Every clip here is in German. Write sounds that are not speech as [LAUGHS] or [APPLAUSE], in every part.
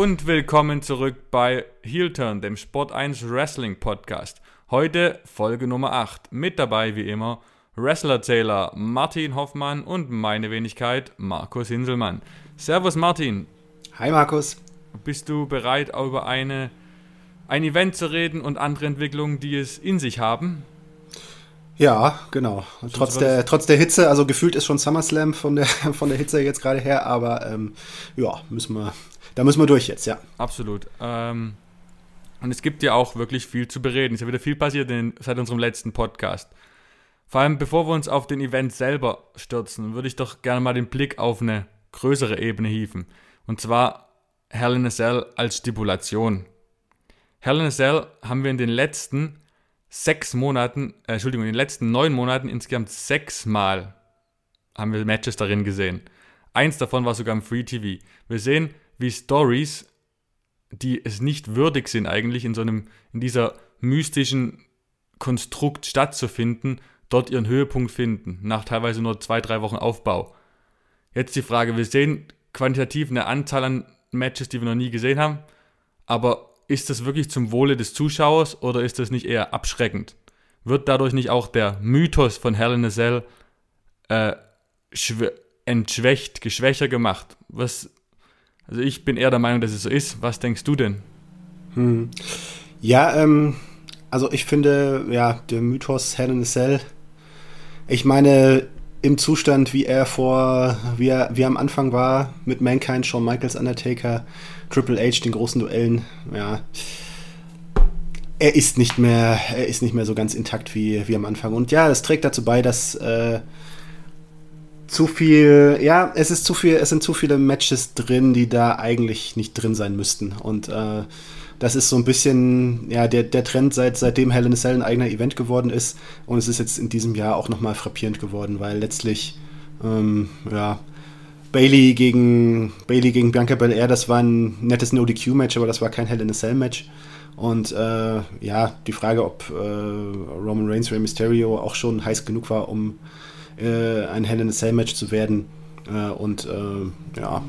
und willkommen zurück bei Heel Turn, dem Sport 1 Wrestling Podcast. Heute Folge Nummer 8. Mit dabei wie immer Wrestler-Zähler Martin Hoffmann und meine Wenigkeit Markus Hinselmann. Servus Martin. Hi Markus. Bist du bereit, über eine, ein Event zu reden und andere Entwicklungen, die es in sich haben? Ja, genau. Trotz der, trotz der Hitze, also gefühlt ist schon SummerSlam von der, [LAUGHS] von der Hitze jetzt gerade her, aber ähm, ja, müssen wir, da müssen wir durch jetzt, ja. Absolut. Ähm, und es gibt ja auch wirklich viel zu bereden. Es ist ja wieder viel passiert in, seit unserem letzten Podcast. Vor allem, bevor wir uns auf den Event selber stürzen, würde ich doch gerne mal den Blick auf eine größere Ebene hieven. Und zwar Hell in a Cell als Stipulation. Hell in a Cell haben wir in den letzten sechs Monaten, äh, Entschuldigung, in den letzten neun Monaten insgesamt sechsmal haben wir Matches darin gesehen. Eins davon war sogar im Free TV. Wir sehen, wie Stories, die es nicht würdig sind, eigentlich in so einem, in dieser mystischen Konstrukt stattzufinden, dort ihren Höhepunkt finden, nach teilweise nur zwei, drei Wochen Aufbau. Jetzt die Frage, wir sehen quantitativ eine Anzahl an Matches, die wir noch nie gesehen haben, aber ist das wirklich zum Wohle des Zuschauers oder ist das nicht eher abschreckend? Wird dadurch nicht auch der Mythos von Hell in a Cell äh, entschwächt, geschwächer gemacht? Was, also ich bin eher der Meinung, dass es so ist. Was denkst du denn? Hm. Ja, ähm, also ich finde, ja, der Mythos Hell in a Cell, ich meine, im Zustand, wie er vor, wie er, wie er am Anfang war, mit Mankind, Shawn Michaels, Undertaker, Triple H, den großen Duellen, ja, er ist nicht mehr, er ist nicht mehr so ganz intakt wie, wie am Anfang. Und ja, es trägt dazu bei, dass äh, zu viel, ja, es ist zu viel, es sind zu viele Matches drin, die da eigentlich nicht drin sein müssten. Und äh, das ist so ein bisschen ja, der, der Trend, seit, seitdem Hell in a Cell ein eigener Event geworden ist. Und es ist jetzt in diesem Jahr auch nochmal frappierend geworden, weil letztlich, ähm, ja, Bailey gegen, Bailey gegen Bianca Belair, das war ein nettes No-DQ-Match, aber das war kein Hell in a Cell-Match. Und äh, ja, die Frage, ob äh, Roman Reigns, Rey Mysterio auch schon heiß genug war, um äh, ein Hell in a Cell-Match zu werden. Äh, und äh, ja,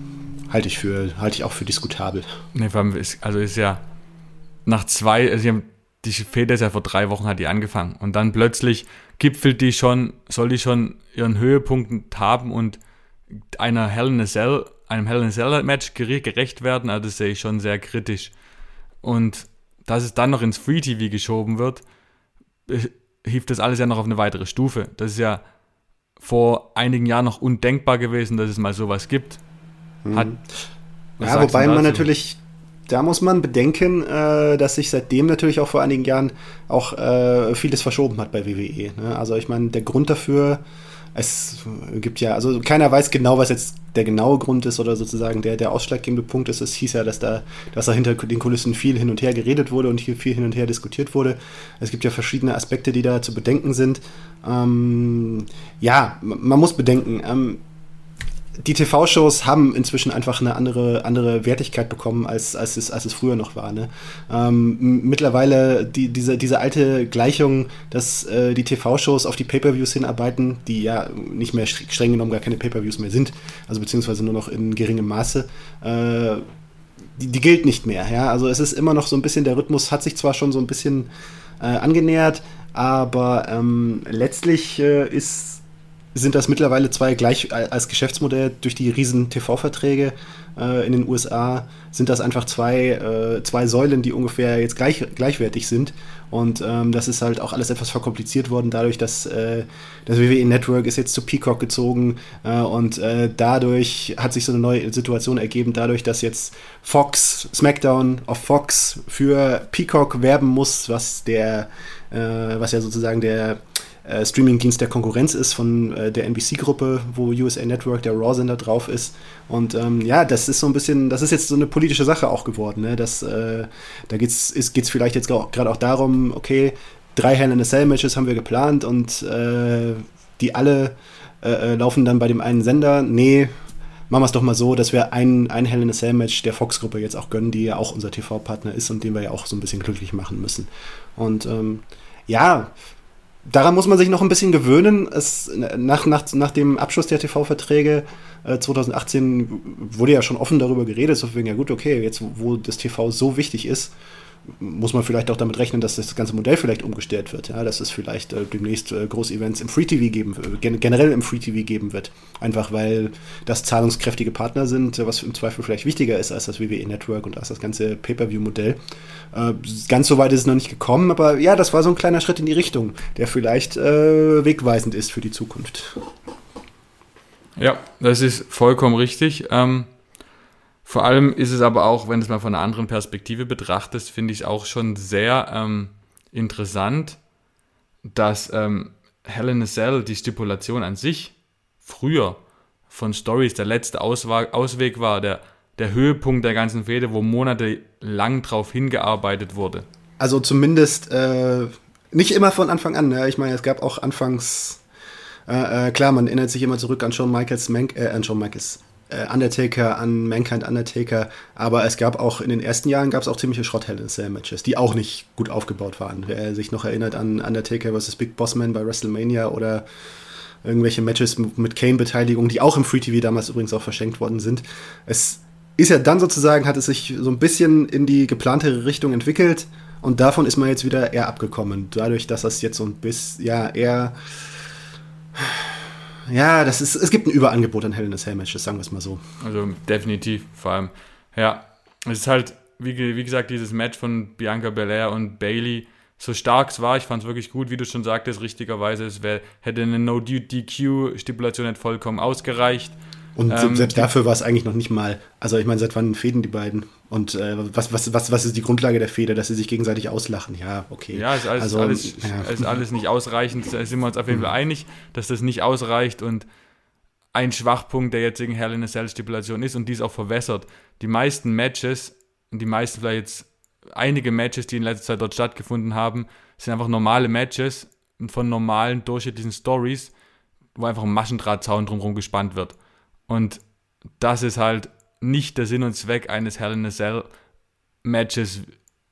halte ich für, ich auch für diskutabel. Nee, also ist ja nach zwei, also haben, die Feder ist ja vor drei Wochen hat die angefangen und dann plötzlich gipfelt die schon, soll die schon ihren Höhepunkt haben und einer Hell in a Cell, einem Hell in a Cell Match gerecht werden, also das sehe ich schon sehr kritisch. Und dass es dann noch ins Free TV geschoben wird, hieft das alles ja noch auf eine weitere Stufe. Das ist ja vor einigen Jahren noch undenkbar gewesen, dass es mal sowas gibt. Hat, ja, wobei man natürlich da muss man bedenken, äh, dass sich seitdem natürlich auch vor einigen Jahren auch äh, vieles verschoben hat bei WWE. Ne? Also ich meine, der Grund dafür, es gibt ja, also keiner weiß genau, was jetzt der genaue Grund ist oder sozusagen der, der ausschlaggebende Punkt ist. Es hieß ja, dass da, dass da hinter den Kulissen viel hin und her geredet wurde und hier viel hin und her diskutiert wurde. Es gibt ja verschiedene Aspekte, die da zu bedenken sind. Ähm, ja, man muss bedenken, ähm, die TV-Shows haben inzwischen einfach eine andere, andere Wertigkeit bekommen, als, als, es, als es früher noch war. Ne? Ähm, mittlerweile die, diese, diese alte Gleichung, dass äh, die TV-Shows auf die Pay-Per-Views hinarbeiten, die ja nicht mehr streng genommen gar keine Pay-Per-Views mehr sind, also beziehungsweise nur noch in geringem Maße, äh, die, die, gilt nicht mehr. Ja? Also es ist immer noch so ein bisschen, der Rhythmus hat sich zwar schon so ein bisschen äh, angenähert, aber ähm, letztlich äh, ist sind das mittlerweile zwei gleich als Geschäftsmodell durch die riesen TV-Verträge äh, in den USA sind das einfach zwei, äh, zwei Säulen, die ungefähr jetzt gleich, gleichwertig sind. Und ähm, das ist halt auch alles etwas verkompliziert worden, dadurch, dass äh, das WWE Network ist jetzt zu Peacock gezogen äh, und äh, dadurch hat sich so eine neue Situation ergeben, dadurch, dass jetzt Fox, SmackDown auf Fox für Peacock werben muss, was der, äh, was ja sozusagen der äh, Streamingdienst der Konkurrenz ist von äh, der NBC-Gruppe, wo USA Network, der Raw-Sender drauf ist. Und ähm, ja, das ist so ein bisschen, das ist jetzt so eine politische Sache auch geworden. Ne? Das, äh, da geht es vielleicht jetzt gerade auch darum, okay, drei Hell in a Cell Matches haben wir geplant und äh, die alle äh, äh, laufen dann bei dem einen Sender. Nee, machen wir es doch mal so, dass wir ein, ein Hell in a Cell Match der Fox-Gruppe jetzt auch gönnen, die ja auch unser TV-Partner ist und den wir ja auch so ein bisschen glücklich machen müssen. Und ähm, ja, daran muss man sich noch ein bisschen gewöhnen. Es, nach, nach, nach dem Abschluss der TV-Verträge äh, 2018 wurde ja schon offen darüber geredet, so wegen, ja gut, okay, jetzt wo das TV so wichtig ist, muss man vielleicht auch damit rechnen, dass das ganze Modell vielleicht umgestellt wird. Ja, dass es vielleicht äh, demnächst äh, Groß-Events im Free TV geben, äh, generell im Free TV geben wird. Einfach weil das zahlungskräftige Partner sind, was im Zweifel vielleicht wichtiger ist als das WWE Network und als das ganze Pay-Per-View-Modell. Äh, ganz so weit ist es noch nicht gekommen, aber ja, das war so ein kleiner Schritt in die Richtung, der vielleicht äh, wegweisend ist für die Zukunft. Ja, das ist vollkommen richtig. Ähm vor allem ist es aber auch, wenn du es mal von einer anderen Perspektive betrachtest, finde ich es auch schon sehr ähm, interessant, dass ähm, a Cell, die Stipulation an sich, früher von Stories der letzte Ausweg war, der, der Höhepunkt der ganzen Fehde, wo monatelang drauf hingearbeitet wurde. Also zumindest äh, nicht immer von Anfang an. Ne? Ich meine, es gab auch anfangs, äh, äh, klar, man erinnert sich immer zurück an Shawn Michaels, Man äh, an Shawn Michaels, Undertaker an Mankind Undertaker, aber es gab auch in den ersten Jahren gab es auch ziemliche Schrott Hell in Cell Matches, die auch nicht gut aufgebaut waren. Wer sich noch erinnert an Undertaker vs. Big Boss Man bei WrestleMania oder irgendwelche Matches mit Kane-Beteiligung, die auch im Free TV damals übrigens auch verschenkt worden sind. Es ist ja dann sozusagen, hat es sich so ein bisschen in die geplantere Richtung entwickelt und davon ist man jetzt wieder eher abgekommen. Dadurch, dass das jetzt so ein bisschen, ja, eher ja, das ist, es gibt ein Überangebot an Hell in a Cell Matches, sagen wir es mal so. Also definitiv, vor allem. Ja, es ist halt, wie, wie gesagt, dieses Match von Bianca Belair und Bailey, so stark es war, ich fand es wirklich gut, wie du schon sagtest, richtigerweise, es wär, hätte eine No-DQ-Stipulation nicht vollkommen ausgereicht. Und ähm, selbst dafür war es eigentlich noch nicht mal, also ich meine, seit wann fäden die beiden? Und äh, was, was, was, was ist die Grundlage der Feder, dass sie sich gegenseitig auslachen? Ja, okay. Ja, ist alles, also, alles, ja. [LAUGHS] ist alles nicht ausreichend. Da sind wir uns auf jeden Fall einig, dass das nicht ausreicht und ein Schwachpunkt der jetzigen Hell in a Cell Stipulation ist und dies auch verwässert. Die meisten Matches, und die meisten vielleicht jetzt einige Matches, die in letzter Zeit dort stattgefunden haben, sind einfach normale Matches von normalen, durchschnittlichen Stories, wo einfach ein Maschendrahtzaun drumherum gespannt wird. Und das ist halt nicht der Sinn und Zweck eines Hell in a Cell Matches,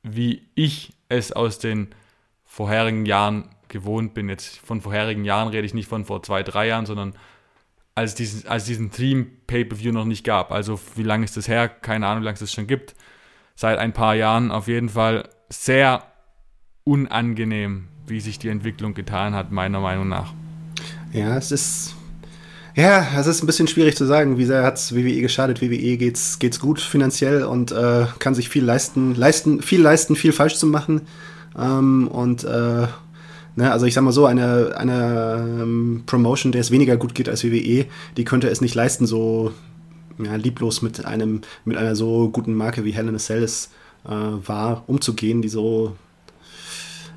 wie ich es aus den vorherigen Jahren gewohnt bin. Jetzt von vorherigen Jahren rede ich nicht von vor zwei, drei Jahren, sondern als, diesen, als diesen Theme Pay-Per-View noch nicht gab. Also wie lange ist das her? Keine Ahnung, wie lange es das schon gibt. Seit ein paar Jahren auf jeden Fall sehr unangenehm, wie sich die Entwicklung getan hat, meiner Meinung nach. Ja, es ist ja, es ist ein bisschen schwierig zu sagen, wie sehr hat es WWE geschadet. WWE geht's, geht's gut finanziell und äh, kann sich viel leisten, leisten, viel leisten, viel falsch zu machen. Ähm, und äh, ne, also ich sag mal so, eine, eine ähm, Promotion, der es weniger gut geht als WWE, die könnte es nicht leisten, so ja, lieblos mit einem, mit einer so guten Marke wie Hell in äh, war, umzugehen, die so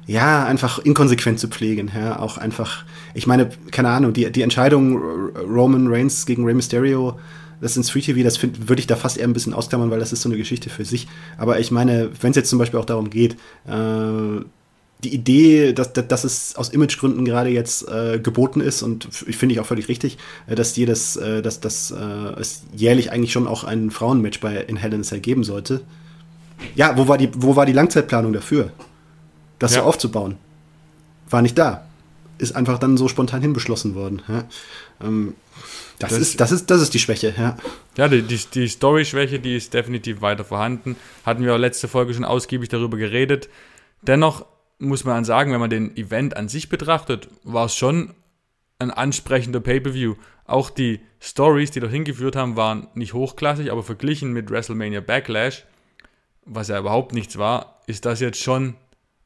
ja, einfach inkonsequent zu pflegen, ja, auch einfach, ich meine, keine Ahnung, die, die Entscheidung Roman Reigns gegen Rey Mysterio, das ins Free TV, das würde ich da fast eher ein bisschen ausklammern, weil das ist so eine Geschichte für sich. Aber ich meine, wenn es jetzt zum Beispiel auch darum geht, äh, die Idee, dass, dass es aus Imagegründen gerade jetzt äh, geboten ist und ich finde ich auch völlig richtig, äh, dass jedes, äh, dass, dass äh, es jährlich eigentlich schon auch ein Frauenmatch bei in Hell in a Cell geben sollte. Ja, wo war die, wo war die Langzeitplanung dafür? Das ja. so aufzubauen. War nicht da. Ist einfach dann so spontan hinbeschlossen worden. Ja. Ähm, das, das, ist, das, ist, das ist die Schwäche, ja. Ja, die, die, die Story-Schwäche, die ist definitiv weiter vorhanden. Hatten wir auch letzte Folge schon ausgiebig darüber geredet. Dennoch muss man sagen, wenn man den Event an sich betrachtet, war es schon ein ansprechender Pay-Per-View. Auch die Stories, die dort hingeführt haben, waren nicht hochklassig, aber verglichen mit WrestleMania Backlash, was ja überhaupt nichts war, ist das jetzt schon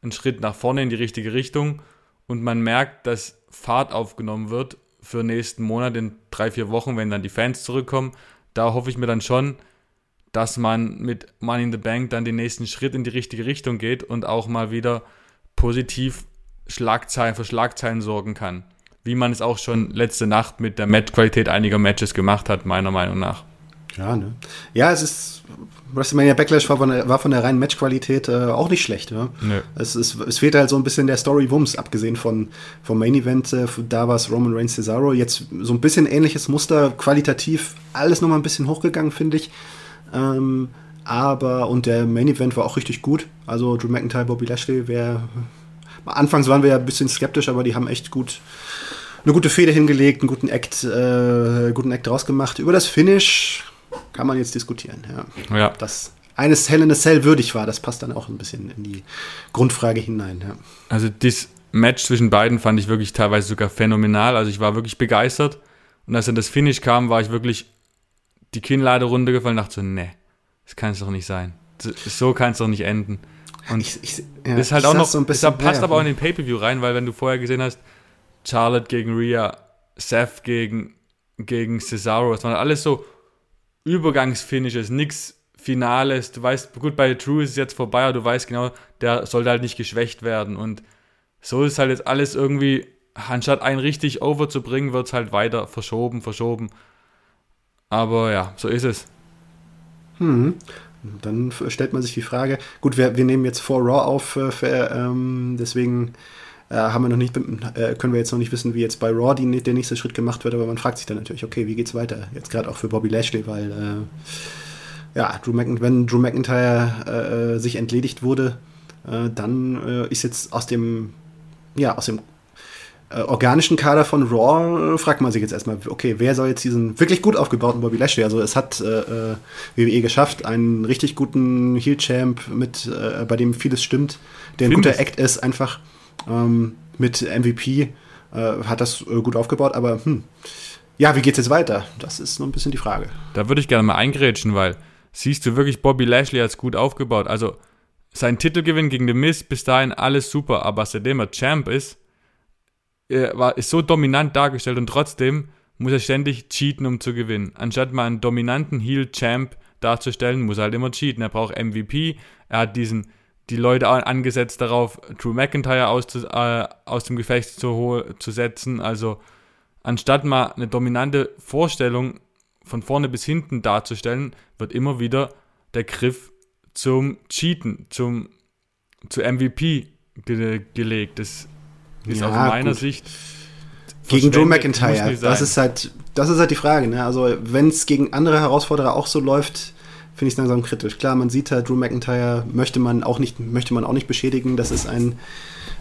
ein Schritt nach vorne in die richtige Richtung und man merkt, dass Fahrt aufgenommen wird für nächsten Monat in drei, vier Wochen, wenn dann die Fans zurückkommen. Da hoffe ich mir dann schon, dass man mit Money in the Bank dann den nächsten Schritt in die richtige Richtung geht und auch mal wieder positiv Schlagzeilen für Schlagzeilen sorgen kann. Wie man es auch schon letzte Nacht mit der Matchqualität einiger Matches gemacht hat, meiner Meinung nach. Ja, ne? Ja, es ist WrestleMania Backlash war von der, war von der reinen Matchqualität äh, auch nicht schlecht. Ja? Nee. Es, es, es fehlt halt so ein bisschen der Story-Wumms, abgesehen von, vom Main-Event. Äh, da war es Roman Reigns Cesaro. Jetzt so ein bisschen ähnliches Muster, qualitativ alles nochmal ein bisschen hochgegangen, finde ich. Ähm, aber, und der Main-Event war auch richtig gut. Also Drew McIntyre, Bobby Lashley, wer anfangs waren wir ja ein bisschen skeptisch, aber die haben echt gut eine gute Fehde hingelegt, einen guten Act, äh, guten Act draus gemacht. Über das Finish kann man jetzt diskutieren. Ja. ja. Das eines Hell in a Cell würdig war, das passt dann auch ein bisschen in die Grundfrage hinein. Ja. Also das Match zwischen beiden fand ich wirklich teilweise sogar phänomenal. Also ich war wirklich begeistert. Und als dann das Finish kam, war ich wirklich die Kinnlade runtergefallen und dachte so, nee, das kann es doch nicht sein. So kann es doch nicht enden. Und ich, ich, ja, das ist halt auch noch, so ein bisschen, passt ja, aber auch in den Pay-Per-View rein, weil wenn du vorher gesehen hast, Charlotte gegen Rhea, Seth gegen, gegen Cesaro, das waren alles so Übergangsfinishes, nichts Finales. Du weißt, gut, bei True ist es jetzt vorbei, aber du weißt genau, der sollte halt nicht geschwächt werden. Und so ist halt jetzt alles irgendwie, anstatt einen richtig over zu bringen, wird es halt weiter verschoben, verschoben. Aber ja, so ist es. Hm. Dann stellt man sich die Frage, gut, wir, wir nehmen jetzt vor Raw auf, äh, für, ähm, deswegen äh, haben wir noch nicht, äh, können wir jetzt noch nicht wissen, wie jetzt bei Raw die, der nächste Schritt gemacht wird, aber man fragt sich dann natürlich, okay, wie geht's weiter? Jetzt gerade auch für Bobby Lashley, weil äh, ja, Drew wenn Drew McIntyre äh, sich entledigt wurde, äh, dann äh, ist jetzt aus dem ja, aus dem äh, organischen Kader von Raw äh, fragt man sich jetzt erstmal, okay, wer soll jetzt diesen wirklich gut aufgebauten Bobby Lashley, also es hat äh, äh WWE geschafft, einen richtig guten Heel-Champ, mit, äh, bei dem vieles stimmt, der ein Findest. guter Act ist, einfach ähm, mit MVP, äh, hat das gut aufgebaut, aber hm, ja, wie geht's jetzt weiter? Das ist nur ein bisschen die Frage. Da würde ich gerne mal eingrätschen, weil siehst du wirklich Bobby Lashley als gut aufgebaut? Also sein Titelgewinn gegen The Miz, bis dahin alles super, aber seitdem er Champ ist, er war, ist so dominant dargestellt und trotzdem muss er ständig cheaten, um zu gewinnen. Anstatt mal einen dominanten Heel-Champ darzustellen, muss er halt immer cheaten. Er braucht MVP, er hat diesen, die Leute angesetzt darauf, Drew McIntyre aus, äh, aus dem Gefecht zu, zu setzen. Also anstatt mal eine dominante Vorstellung von vorne bis hinten darzustellen, wird immer wieder der Griff zum Cheaten, zum zu MVP ge gelegt. Das ist ja, aus meiner gut. Sicht gegen Joe McIntyre. Das ist halt, das ist halt die Frage. Ne? Also wenn es gegen andere Herausforderer auch so läuft, finde ich langsam kritisch. Klar, man sieht halt, Drew McIntyre möchte man auch nicht, möchte man auch nicht beschädigen. Das ist ein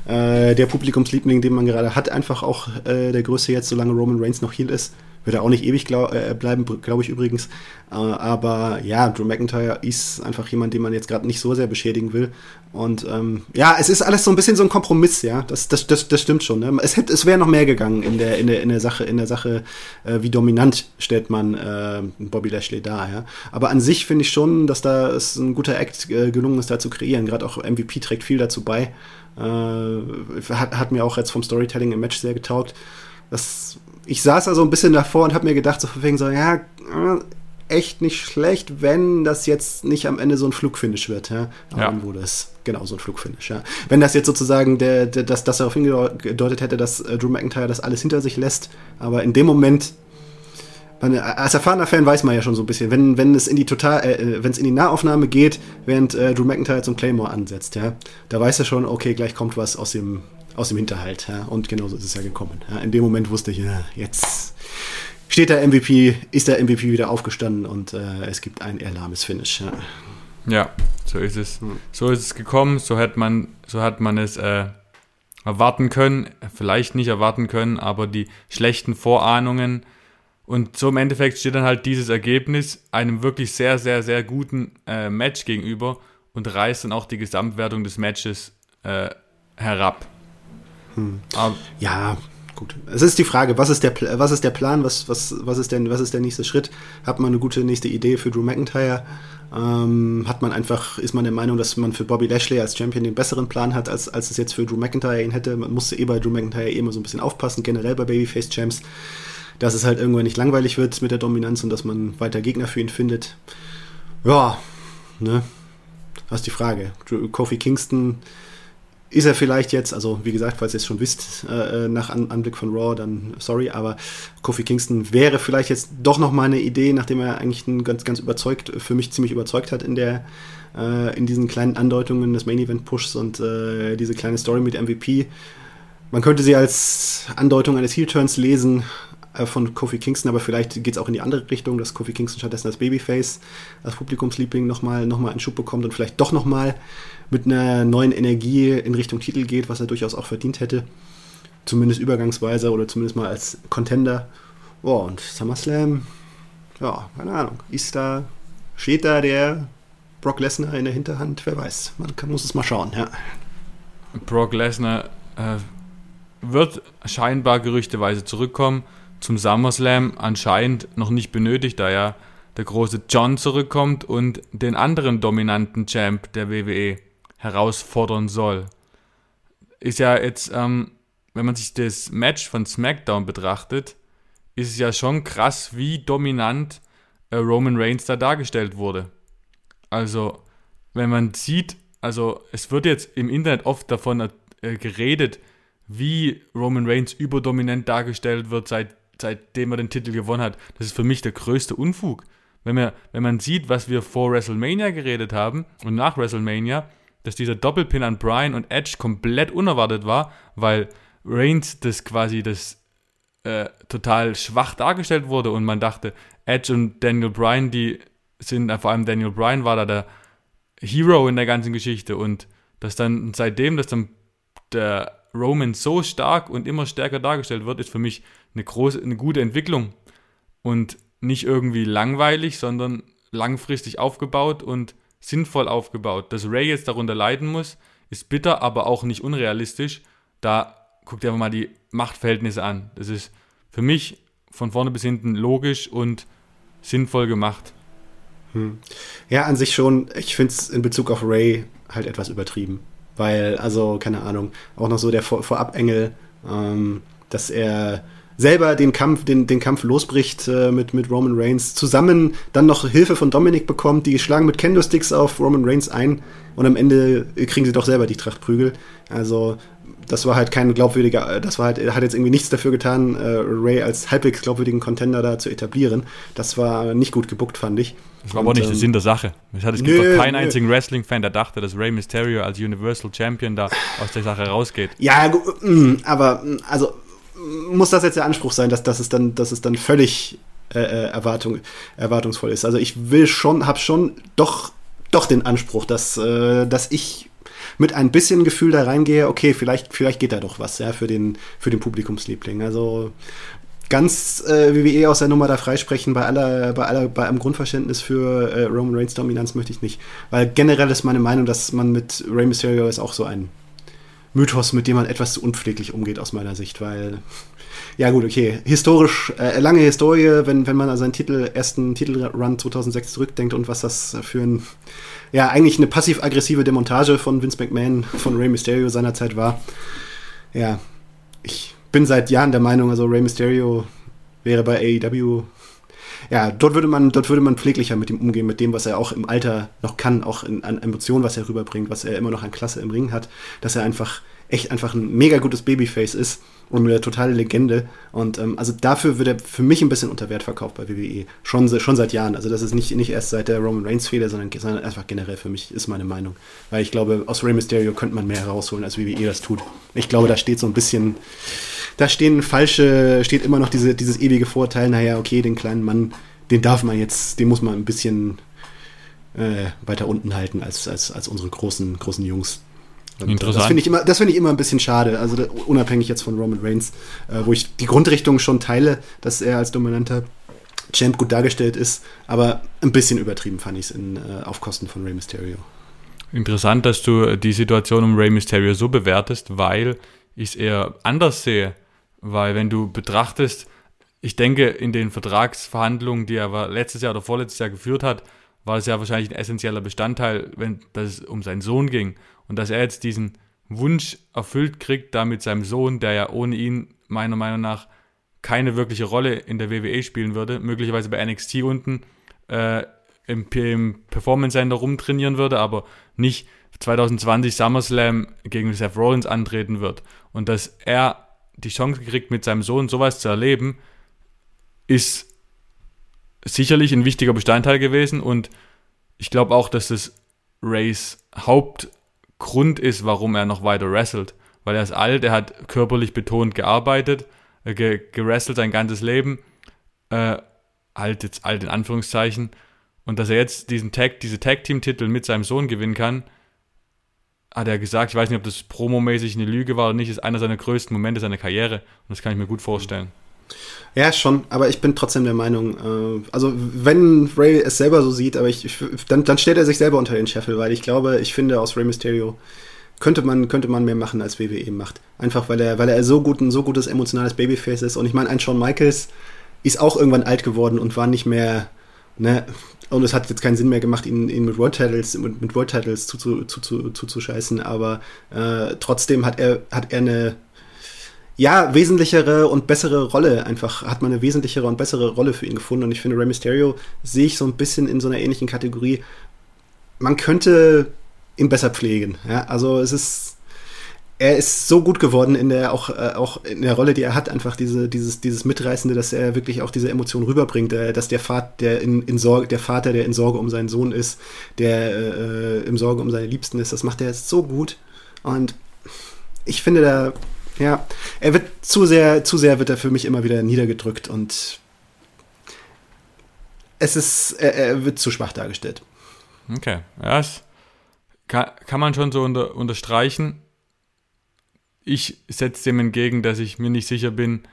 äh, der Publikumsliebling, den man gerade hat, einfach auch äh, der größte jetzt, solange Roman Reigns noch Heal ist. Wird er auch nicht ewig glaub, äh, bleiben, glaube ich übrigens. Äh, aber ja, Drew McIntyre ist einfach jemand, den man jetzt gerade nicht so sehr beschädigen will. Und ähm, ja, es ist alles so ein bisschen so ein Kompromiss, ja. Das, das, das, das stimmt schon. Ne? Es, hätte, es wäre noch mehr gegangen in der, in der, in der Sache, in der Sache, äh, wie dominant stellt man äh, Bobby Lashley dar, ja. Aber an sich finde ich schon, dass da es ein guter Act äh, gelungen ist, da zu kreieren. Gerade auch MVP trägt viel dazu bei. Äh, hat, hat mir auch jetzt vom Storytelling im Match sehr getaugt. Das ich saß also ein bisschen davor und habe mir gedacht, so wegen so, ja, äh, echt nicht schlecht, wenn das jetzt nicht am Ende so ein Flugfinish wird, ja. Aber ja. wurde es genau so ein Flugfinish, ja. Wenn das jetzt sozusagen der, der das, das darauf hingedeutet hätte, dass äh, Drew McIntyre das alles hinter sich lässt, aber in dem Moment man, als erfahrener Fan weiß man ja schon so ein bisschen, wenn, wenn es in die total, äh, äh wenn es in die Nahaufnahme geht, während äh, Drew McIntyre zum Claymore ansetzt, ja, da weiß er schon, okay, gleich kommt was aus dem aus dem Hinterhalt. Ja? Und genauso ist es ja gekommen. Ja? In dem Moment wusste ich, ja, jetzt steht der MVP, ist der MVP wieder aufgestanden und äh, es gibt ein erlahmes Finish. Ja. ja, so ist es. Hm. So ist es gekommen, so hat man, so hat man es äh, erwarten können, vielleicht nicht erwarten können, aber die schlechten Vorahnungen. Und so im Endeffekt steht dann halt dieses Ergebnis einem wirklich sehr, sehr, sehr guten äh, Match gegenüber und reißt dann auch die Gesamtwertung des Matches äh, herab. Hm. ja, gut. Es ist die Frage, was ist der, was ist der Plan, was, was, was, ist denn, was ist der nächste Schritt? Hat man eine gute nächste Idee für Drew McIntyre? Ähm, hat man einfach, ist man der Meinung, dass man für Bobby Lashley als Champion den besseren Plan hat, als, als es jetzt für Drew McIntyre ihn hätte? Man musste eh bei Drew McIntyre eh immer so ein bisschen aufpassen, generell bei Babyface Champs, dass es halt irgendwann nicht langweilig wird mit der Dominanz und dass man weiter Gegner für ihn findet. Ja, ne? Das ist die Frage. Kofi Kingston ist er vielleicht jetzt, also wie gesagt, falls ihr es schon wisst, äh, nach An Anblick von Raw, dann sorry, aber Kofi Kingston wäre vielleicht jetzt doch noch mal eine Idee, nachdem er eigentlich ganz, ganz überzeugt, für mich ziemlich überzeugt hat in der, äh, in diesen kleinen Andeutungen des Main Event Pushs und äh, diese kleine Story mit MVP. Man könnte sie als Andeutung eines Heel-Turns lesen, äh, von Kofi Kingston, aber vielleicht geht es auch in die andere Richtung, dass Kofi Kingston stattdessen als Babyface, als Publikumsliebling nochmal noch mal einen Schub bekommt und vielleicht doch nochmal mit einer neuen Energie in Richtung Titel geht, was er durchaus auch verdient hätte. Zumindest übergangsweise oder zumindest mal als Contender. Oh, und SummerSlam, ja, keine Ahnung. Ist da, steht da der Brock Lesnar in der Hinterhand? Wer weiß. Man kann, muss es mal schauen, ja. Brock Lesnar äh, wird scheinbar gerüchteweise zurückkommen. Zum SummerSlam anscheinend noch nicht benötigt, da ja der große John zurückkommt und den anderen dominanten Champ der WWE herausfordern soll. Ist ja jetzt, ähm, wenn man sich das Match von SmackDown betrachtet, ist es ja schon krass, wie dominant äh, Roman Reigns da dargestellt wurde. Also, wenn man sieht, also es wird jetzt im Internet oft davon äh, geredet, wie Roman Reigns überdominant dargestellt wird, seit, seitdem er den Titel gewonnen hat. Das ist für mich der größte Unfug. Wenn, wir, wenn man sieht, was wir vor WrestleMania geredet haben und nach WrestleMania, dass dieser Doppelpin an Brian und Edge komplett unerwartet war, weil Reigns das quasi das äh, total schwach dargestellt wurde und man dachte, Edge und Daniel Bryan, die sind, äh, vor allem Daniel Bryan war da der Hero in der ganzen Geschichte und dass dann seitdem, dass dann der Roman so stark und immer stärker dargestellt wird, ist für mich eine große, eine gute Entwicklung und nicht irgendwie langweilig, sondern langfristig aufgebaut und sinnvoll aufgebaut. Dass Ray jetzt darunter leiden muss, ist bitter, aber auch nicht unrealistisch. Da guck dir einfach mal die Machtverhältnisse an. Das ist für mich von vorne bis hinten logisch und sinnvoll gemacht. Hm. Ja, an sich schon. Ich finde es in Bezug auf Ray halt etwas übertrieben. Weil, also, keine Ahnung, auch noch so der Vor Vorabengel, ähm, dass er selber den Kampf, den, den Kampf losbricht äh, mit, mit Roman Reigns, zusammen dann noch Hilfe von Dominik bekommt, die schlagen mit Kendo-Sticks auf Roman Reigns ein und am Ende kriegen sie doch selber die Trachtprügel. Also das war halt kein glaubwürdiger, das war halt, er hat jetzt irgendwie nichts dafür getan, äh, Ray als halbwegs glaubwürdigen Contender da zu etablieren. Das war nicht gut gebuckt, fand ich. Das war aber nicht ähm, der Sinn der Sache. Es, hat, es gibt nö, doch keinen nö. einzigen Wrestling-Fan, der dachte, dass Ray Mysterio als Universal Champion da aus der Sache rausgeht. Ja, mm, aber mm, also muss das jetzt der Anspruch sein, dass, dass, es, dann, dass es dann völlig äh, äh, Erwartung, erwartungsvoll ist. Also ich will schon, habe schon doch, doch den Anspruch, dass, äh, dass ich mit ein bisschen Gefühl da reingehe, okay, vielleicht, vielleicht geht da doch was, ja, für den, für den Publikumsliebling. Also ganz äh, WWE aus der Nummer da freisprechen, bei aller, bei aller, bei einem Grundverständnis für äh, Roman Reigns Dominanz möchte ich nicht. Weil generell ist meine Meinung, dass man mit Rey Mysterio ist auch so ein Mythos, mit dem man etwas zu unpfleglich umgeht aus meiner Sicht, weil ja gut, okay, historisch, äh, lange Historie, wenn, wenn man an seinen Titel, ersten Titelrun 2006 zurückdenkt und was das für ein, ja, eigentlich eine passiv-aggressive Demontage von Vince McMahon, von Rey Mysterio seinerzeit war. Ja, ich bin seit Jahren der Meinung, also Rey Mysterio wäre bei AEW ja, dort würde man, dort würde man pfleglicher mit ihm umgehen, mit dem, was er auch im Alter noch kann, auch in, an Emotionen, was er rüberbringt, was er immer noch an Klasse im Ring hat, dass er einfach echt einfach ein mega gutes Babyface ist und eine totale Legende. Und ähm, also dafür wird er für mich ein bisschen unter Wert verkauft bei WWE. Schon, schon seit Jahren. Also das ist nicht, nicht erst seit der Roman Reigns Fehler, sondern, sondern einfach generell für mich ist meine Meinung. Weil ich glaube, aus Rey Mysterio könnte man mehr herausholen, als WWE das tut. Ich glaube, da steht so ein bisschen, da stehen falsche, steht immer noch diese, dieses ewige Vorteil, naja, okay, den kleinen Mann, den darf man jetzt, den muss man ein bisschen äh, weiter unten halten als, als, als unsere großen, großen Jungs. Und Interessant. Das finde ich, immer, das find ich immer ein bisschen schade, also unabhängig jetzt von Roman Reigns, äh, wo ich die Grundrichtung schon teile, dass er als dominanter Champ gut dargestellt ist, aber ein bisschen übertrieben fand ich es äh, auf Kosten von Rey Mysterio. Interessant, dass du die Situation um Rey Mysterio so bewertest, weil ich es eher anders sehe. Weil wenn du betrachtest, ich denke, in den Vertragsverhandlungen, die er letztes Jahr oder vorletztes Jahr geführt hat, war es ja wahrscheinlich ein essentieller Bestandteil, wenn das um seinen Sohn ging. Und dass er jetzt diesen Wunsch erfüllt kriegt, da mit seinem Sohn, der ja ohne ihn meiner Meinung nach keine wirkliche Rolle in der WWE spielen würde, möglicherweise bei NXT unten äh, im, im Performance Center rumtrainieren würde, aber nicht 2020 SummerSlam gegen Seth Rollins antreten wird. Und dass er die Chance kriegt, mit seinem Sohn sowas zu erleben, ist sicherlich ein wichtiger Bestandteil gewesen und ich glaube auch, dass das Rays Hauptgrund ist, warum er noch weiter wrestelt. Weil er ist alt, er hat körperlich betont gearbeitet, äh, gerestelt sein ganzes Leben. Äh, halt jetzt alt in Anführungszeichen. Und dass er jetzt diesen Tag, diese Tag-Team-Titel mit seinem Sohn gewinnen kann, hat er gesagt, ich weiß nicht, ob das promomäßig eine Lüge war oder nicht, ist einer seiner größten Momente seiner Karriere. Und das kann ich mir gut vorstellen. Ja, schon, aber ich bin trotzdem der Meinung, äh, also wenn Ray es selber so sieht, aber ich, ich, dann, dann stellt er sich selber unter den Scheffel, weil ich glaube, ich finde, aus Ray Mysterio könnte man, könnte man mehr machen, als WWE macht. Einfach weil er, weil er so gut ein so gutes emotionales Babyface ist. Und ich meine, ein Shawn Michaels ist auch irgendwann alt geworden und war nicht mehr, ne, und es hat jetzt keinen Sinn mehr gemacht, ihn, ihn mit World Titles, mit, mit World Titles zuzuscheißen, zu, zu, zu, zu aber äh, trotzdem hat er, hat er eine ja, wesentlichere und bessere Rolle einfach, hat man eine wesentlichere und bessere Rolle für ihn gefunden. Und ich finde, Rey Mysterio sehe ich so ein bisschen in so einer ähnlichen Kategorie. Man könnte ihn besser pflegen. Ja? Also es ist, er ist so gut geworden in der auch, äh, auch in der Rolle, die er hat, einfach diese, dieses, dieses Mitreißende, dass er wirklich auch diese Emotion rüberbringt, äh, dass der Vater, der in, in Sorge, der Vater, der in Sorge um seinen Sohn ist, der äh, im Sorge um seine Liebsten ist, das macht er so gut. Und ich finde da, ja, er wird zu sehr, zu sehr wird er für mich immer wieder niedergedrückt und es ist, er, er wird zu schwach dargestellt. Okay, das kann, kann man schon so unter, unterstreichen ich setze dem entgegen, dass ich mir nicht sicher bin,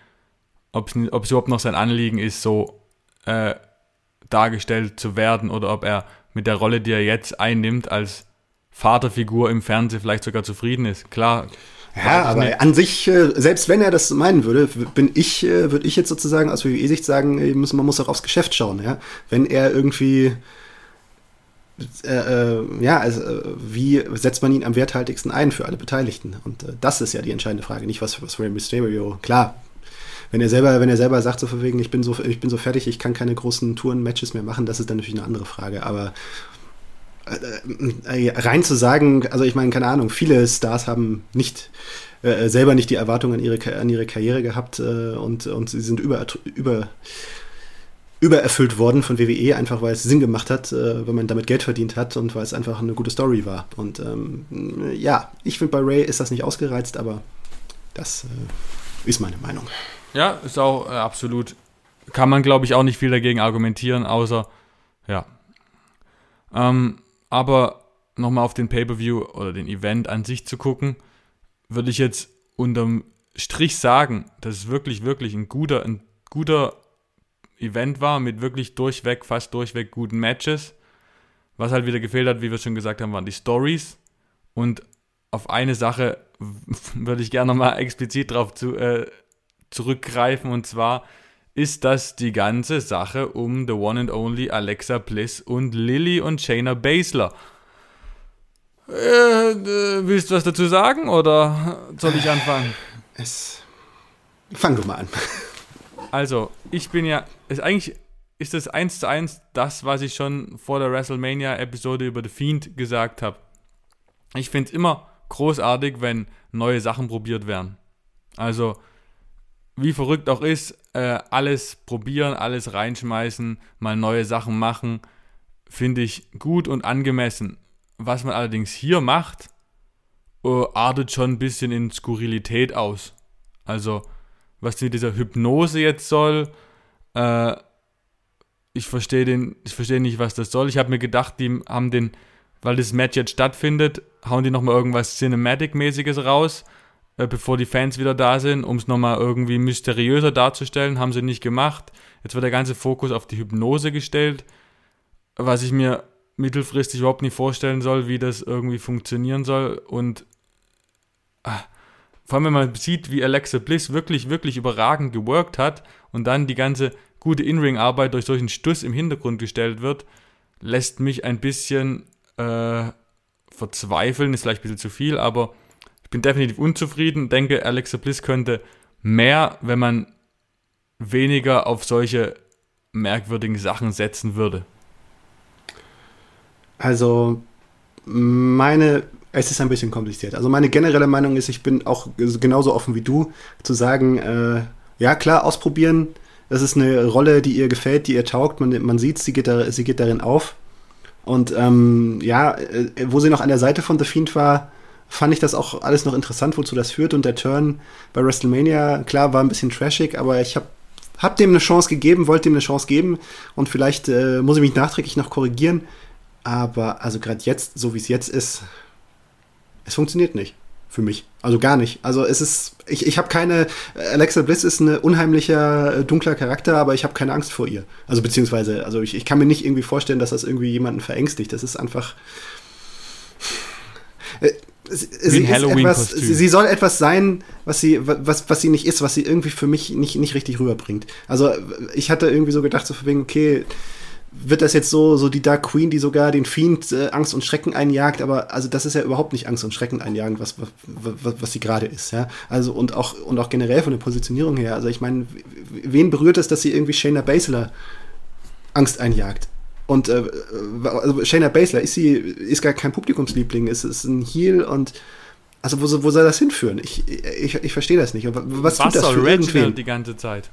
ob es überhaupt noch sein Anliegen ist, so äh, dargestellt zu werden oder ob er mit der Rolle, die er jetzt einnimmt, als Vaterfigur im Fernsehen vielleicht sogar zufrieden ist. Klar. Ja, aber nicht. an sich, äh, selbst wenn er das meinen würde, bin ich, äh, würde ich jetzt sozusagen aus WWE-Sicht sagen, man muss auch aufs Geschäft schauen. Ja? Wenn er irgendwie äh, äh, ja, also äh, wie setzt man ihn am werthaltigsten ein für alle Beteiligten? Und äh, das ist ja die entscheidende Frage, nicht was, was Rey Mysterio. Klar, wenn er selber, wenn er selber sagt, so von wegen, ich bin so, ich bin so fertig, ich kann keine großen Touren-Matches mehr machen, das ist dann natürlich eine andere Frage. Aber äh, äh, rein zu sagen, also ich meine, keine Ahnung, viele Stars haben nicht selber nicht die Erwartungen an ihre, an ihre Karriere gehabt und, und sie sind über, über übererfüllt worden von WWE, einfach weil es Sinn gemacht hat, äh, wenn man damit Geld verdient hat und weil es einfach eine gute Story war. Und ähm, ja, ich finde bei Ray ist das nicht ausgereizt, aber das äh, ist meine Meinung. Ja, ist auch äh, absolut. Kann man, glaube ich, auch nicht viel dagegen argumentieren, außer, ja. Ähm, aber nochmal auf den Pay-Per-View oder den Event an sich zu gucken, würde ich jetzt unterm Strich sagen, das ist wirklich, wirklich ein guter, ein guter Event war mit wirklich durchweg, fast durchweg guten Matches. Was halt wieder gefehlt hat, wie wir schon gesagt haben, waren die Stories. Und auf eine Sache [LAUGHS] würde ich gerne nochmal explizit drauf zu, äh, zurückgreifen. Und zwar ist das die ganze Sache um The One and Only Alexa Bliss und Lilly und Shayna Baszler. Äh, äh, willst du was dazu sagen oder soll ich anfangen? Es. Fang du mal an. Also, ich bin ja, ist eigentlich ist das eins zu eins das, was ich schon vor der WrestleMania-Episode über The Fiend gesagt habe. Ich finde es immer großartig, wenn neue Sachen probiert werden. Also, wie verrückt auch ist, äh, alles probieren, alles reinschmeißen, mal neue Sachen machen, finde ich gut und angemessen. Was man allerdings hier macht, äh, artet schon ein bisschen in Skurrilität aus. Also, was mit dieser Hypnose jetzt soll. Äh, ich verstehe den, nicht, was das soll. Ich habe mir gedacht, die haben den, weil das Match jetzt stattfindet, hauen die nochmal irgendwas Cinematic-mäßiges raus, äh, bevor die Fans wieder da sind, um es nochmal irgendwie mysteriöser darzustellen. Haben sie nicht gemacht. Jetzt wird der ganze Fokus auf die Hypnose gestellt, was ich mir mittelfristig überhaupt nicht vorstellen soll, wie das irgendwie funktionieren soll. Und ah, vor allem, wenn man sieht, wie Alexa Bliss wirklich, wirklich überragend geworkt hat und dann die ganze gute In-Ring-Arbeit durch solchen Stuss im Hintergrund gestellt wird, lässt mich ein bisschen äh, verzweifeln. Ist vielleicht ein bisschen zu viel, aber bin definitiv unzufrieden. Denke, Alexa Bliss könnte mehr, wenn man weniger auf solche merkwürdigen Sachen setzen würde. Also, meine es ist ein bisschen kompliziert. Also meine generelle Meinung ist, ich bin auch genauso offen wie du, zu sagen, äh, ja klar, ausprobieren. Das ist eine Rolle, die ihr gefällt, die ihr taugt. Man, man sieht, sie sie geht darin auf. Und ähm, ja, äh, wo sie noch an der Seite von The Fiend war, fand ich das auch alles noch interessant, wozu das führt. Und der Turn bei WrestleMania, klar, war ein bisschen trashig, aber ich habe hab dem eine Chance gegeben, wollte dem eine Chance geben. Und vielleicht äh, muss ich mich nachträglich noch korrigieren. Aber also gerade jetzt, so wie es jetzt ist, es funktioniert nicht für mich. Also gar nicht. Also es ist, ich, ich habe keine, Alexa Bliss ist ein unheimlicher, äh, dunkler Charakter, aber ich habe keine Angst vor ihr. Also beziehungsweise, also ich, ich kann mir nicht irgendwie vorstellen, dass das irgendwie jemanden verängstigt. Das ist einfach. Äh, sie, etwas, sie, sie, soll etwas sein, was sie, was, was sie nicht ist, was sie irgendwie für mich nicht, nicht richtig rüberbringt. Also ich hatte irgendwie so gedacht, so wegen, okay, wird das jetzt so, so die Dark Queen, die sogar den Fiend äh, Angst und Schrecken einjagt, aber also das ist ja überhaupt nicht Angst und Schrecken einjagen, was, was, was, was sie gerade ist, ja. Also und auch, und auch generell von der Positionierung her. Also ich meine, wen berührt es, dass sie irgendwie Shayna Baszler Angst einjagt? Und äh, also Shayna Baszler ist sie, ist gar kein Publikumsliebling, ist, ist ein Heel und also wo, wo soll das hinführen? Ich, ich, ich verstehe das nicht. Was, was tut das für irgendwen? die ganze Zeit?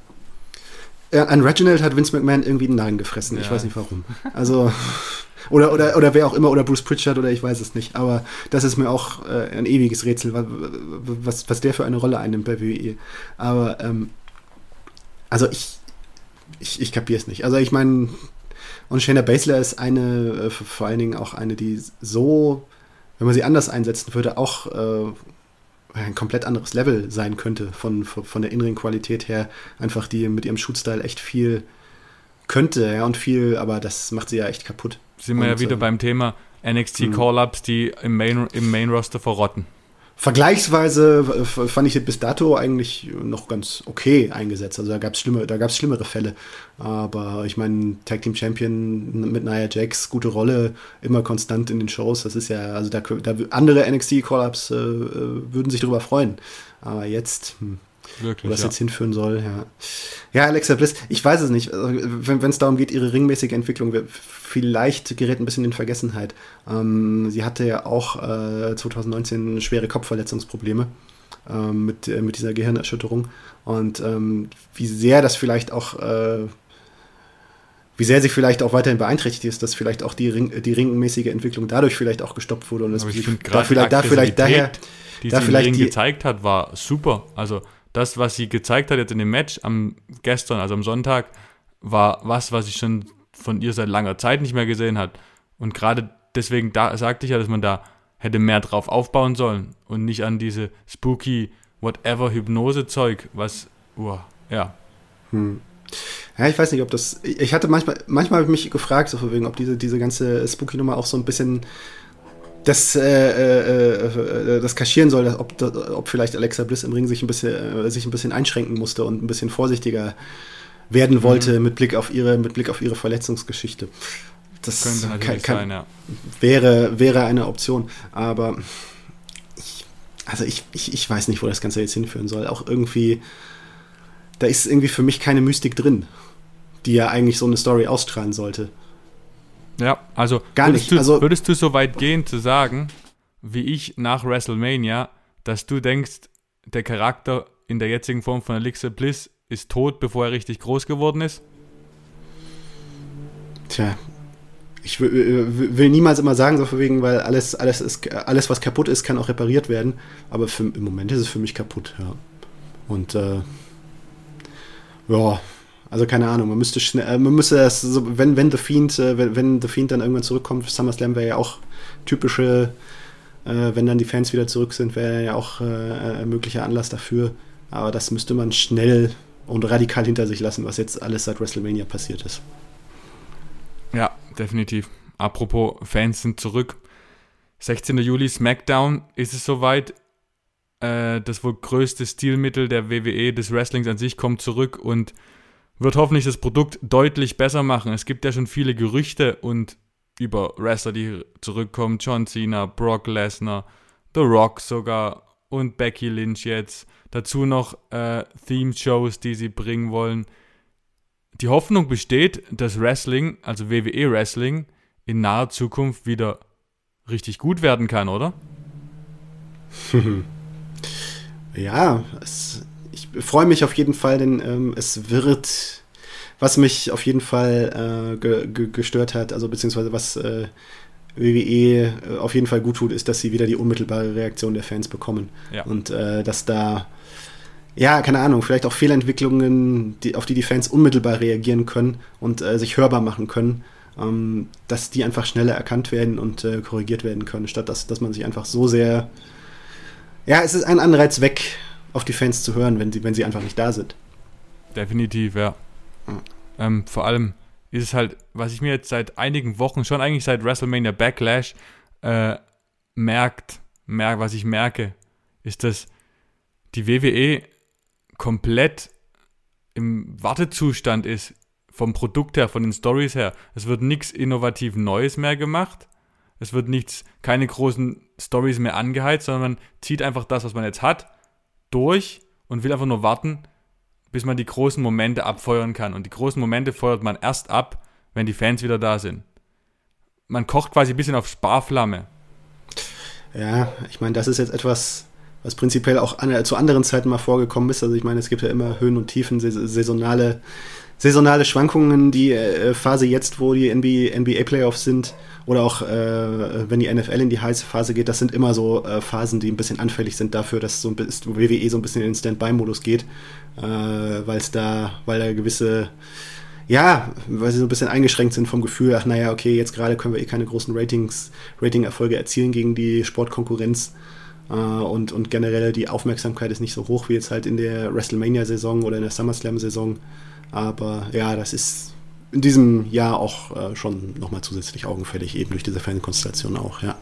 Ja, an Reginald hat Vince McMahon irgendwie den Nagen gefressen. Ja. Ich weiß nicht warum. Also, [LAUGHS] oder, oder, oder wer auch immer, oder Bruce Pritchard, oder ich weiß es nicht. Aber das ist mir auch äh, ein ewiges Rätsel, was, was der für eine Rolle einnimmt bei WWE. Aber, ähm, also ich, ich, ich kapiere es nicht. Also ich meine, und Shayna Baszler ist eine, äh, vor allen Dingen auch eine, die so, wenn man sie anders einsetzen würde, auch äh, ein komplett anderes Level sein könnte von, von der inneren Qualität her. Einfach die mit ihrem Shootstyle echt viel könnte, ja, und viel, aber das macht sie ja echt kaputt. Sind wir und, ja wieder äh, beim Thema NXT mhm. Call-Ups, die im Main, im Main Roster verrotten vergleichsweise fand ich bis dato eigentlich noch ganz okay eingesetzt. Also da gab es schlimme, schlimmere Fälle. Aber ich meine, Tag Team Champion mit Nia Jax, gute Rolle, immer konstant in den Shows. Das ist ja, also da, da andere NXT Call-Ups äh, äh, würden sich darüber freuen. Aber jetzt, hm, Wirklich, wo das ja. jetzt hinführen soll, ja. Ja, Alexa Bliss, ich weiß es nicht. Also, wenn es darum geht, ihre ringmäßige Entwicklung, vielleicht gerät ein bisschen in Vergessenheit. Ähm, sie hatte ja auch äh, 2019 schwere Kopfverletzungsprobleme ähm, mit, äh, mit dieser Gehirnerschütterung. Und ähm, wie sehr das vielleicht auch äh, wie sehr sie vielleicht auch weiterhin beeinträchtigt ist, dass vielleicht auch die, Ring, die ringmäßige Entwicklung dadurch vielleicht auch gestoppt wurde und es da vielleicht, da vielleicht daher, die da sie vielleicht die, gezeigt hat, war super. Also das, was sie gezeigt hat jetzt in dem Match am gestern, also am Sonntag, war was, was ich schon von ihr seit langer Zeit nicht mehr gesehen hat. Und gerade deswegen da sagte ich ja, dass man da hätte mehr drauf aufbauen sollen und nicht an diese spooky whatever Hypnose-Zeug, was, uh, ja. Hm. Ja, ich weiß nicht, ob das. Ich hatte manchmal, manchmal habe ich mich gefragt, so von wegen, ob diese, diese ganze Spooky-Nummer auch so ein bisschen das, äh, äh, äh, das kaschieren soll, ob, ob vielleicht Alexa Bliss im Ring sich ein bisschen, äh, sich ein bisschen einschränken musste und ein bisschen vorsichtiger werden mhm. wollte mhm. mit Blick auf ihre, mit Blick auf ihre Verletzungsgeschichte. Das könnte natürlich kann, sein, ja. wäre, wäre eine Option. Aber ich, also ich, ich, ich weiß nicht, wo das Ganze jetzt hinführen soll. Auch irgendwie, da ist irgendwie für mich keine Mystik drin, die ja eigentlich so eine Story ausstrahlen sollte. Ja, also gar nicht. Du, also würdest du so weit gehen zu sagen, wie ich nach WrestleMania, dass du denkst, der Charakter in der jetzigen Form von Alexa Bliss ist tot, bevor er richtig groß geworden ist? Tja, ich will, will niemals immer sagen, so von wegen, weil alles, alles, ist, alles, was kaputt ist, kann auch repariert werden. Aber für, im Moment ist es für mich kaputt, ja. Und äh, ja, also keine Ahnung, man müsste schnell, äh, man müsste das, so, wenn, wenn The Fiend, äh, wenn, wenn The Fiend dann irgendwann zurückkommt, SummerSlam wäre ja auch typische, äh, wenn dann die Fans wieder zurück sind, wäre ja auch äh, ein möglicher Anlass dafür. Aber das müsste man schnell und radikal hinter sich lassen, was jetzt alles seit WrestleMania passiert ist. Ja, definitiv. Apropos Fans sind zurück. 16. Juli SmackDown ist es soweit. Äh, das wohl größte Stilmittel der WWE des Wrestlings an sich kommt zurück und wird hoffentlich das Produkt deutlich besser machen. Es gibt ja schon viele Gerüchte und über Wrestler, die zurückkommen. John Cena, Brock Lesnar, The Rock sogar und Becky Lynch jetzt. Dazu noch äh, Theme-Shows, die sie bringen wollen. Die Hoffnung besteht, dass Wrestling, also WWE Wrestling, in naher Zukunft wieder richtig gut werden kann, oder? [LAUGHS] ja, es freue mich auf jeden Fall, denn ähm, es wird, was mich auf jeden Fall äh, ge ge gestört hat, also beziehungsweise was äh, WWE äh, auf jeden Fall gut tut, ist, dass sie wieder die unmittelbare Reaktion der Fans bekommen. Ja. Und äh, dass da, ja, keine Ahnung, vielleicht auch Fehlentwicklungen, die, auf die die Fans unmittelbar reagieren können und äh, sich hörbar machen können, ähm, dass die einfach schneller erkannt werden und äh, korrigiert werden können, statt dass, dass man sich einfach so sehr. Ja, es ist ein Anreiz weg, auf die Fans zu hören, wenn sie, wenn sie einfach nicht da sind. Definitiv, ja. Mhm. Ähm, vor allem ist es halt, was ich mir jetzt seit einigen Wochen, schon eigentlich seit WrestleMania Backlash, äh, merkt, merk, was ich merke, ist, dass die WWE komplett im Wartezustand ist, vom Produkt her, von den Stories her. Es wird nichts innovativ Neues mehr gemacht. Es wird nichts, keine großen Stories mehr angeheizt, sondern man zieht einfach das, was man jetzt hat, durch und will einfach nur warten, bis man die großen Momente abfeuern kann. Und die großen Momente feuert man erst ab, wenn die Fans wieder da sind. Man kocht quasi ein bisschen auf Sparflamme. Ja, ich meine, das ist jetzt etwas, was prinzipiell auch an, zu anderen Zeiten mal vorgekommen ist. Also ich meine, es gibt ja immer Höhen und Tiefen, saisonale, saisonale Schwankungen. Die äh, Phase jetzt, wo die NBA, NBA Playoffs sind, oder auch äh, wenn die NFL in die heiße Phase geht, das sind immer so äh, Phasen, die ein bisschen anfällig sind dafür, dass so ein bisschen WWE so ein bisschen in den Standby-Modus geht, äh, weil es da, weil da gewisse ja, weil sie so ein bisschen eingeschränkt sind vom Gefühl, ach naja, okay, jetzt gerade können wir eh keine großen Ratings, Rating-Erfolge erzielen gegen die Sportkonkurrenz. Äh, und, und generell die Aufmerksamkeit ist nicht so hoch wie jetzt halt in der WrestleMania-Saison oder in der SummerSlam-Saison. Aber ja, das ist in diesem Jahr auch äh, schon nochmal zusätzlich augenfällig, eben durch diese Fankonstellation auch, ja.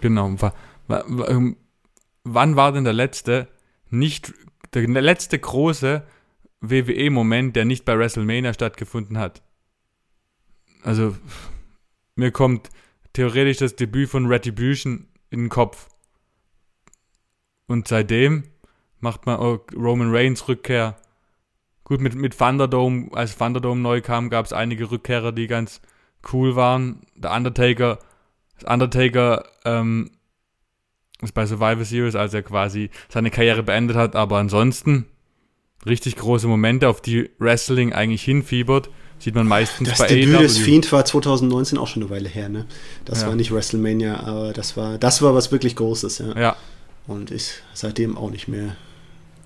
Genau. Ähm, wann war denn der letzte, nicht, der letzte große WWE-Moment, der nicht bei WrestleMania stattgefunden hat? Also, mir kommt theoretisch das Debüt von Retribution in den Kopf. Und seitdem macht man Roman Reigns Rückkehr Gut, mit, mit Thunderdome, als Thunderdome neu kam, gab es einige Rückkehrer, die ganz cool waren. Der Undertaker, das Undertaker ähm, ist bei Survivor Series, als er quasi seine Karriere beendet hat, aber ansonsten richtig große Momente, auf die Wrestling eigentlich hinfiebert. Sieht man meistens das bei Debüt AW. des Fiend war 2019 auch schon eine Weile her, ne? Das ja. war nicht WrestleMania, aber das war, das war was wirklich Großes, ja. Ja. Und ist seitdem auch nicht mehr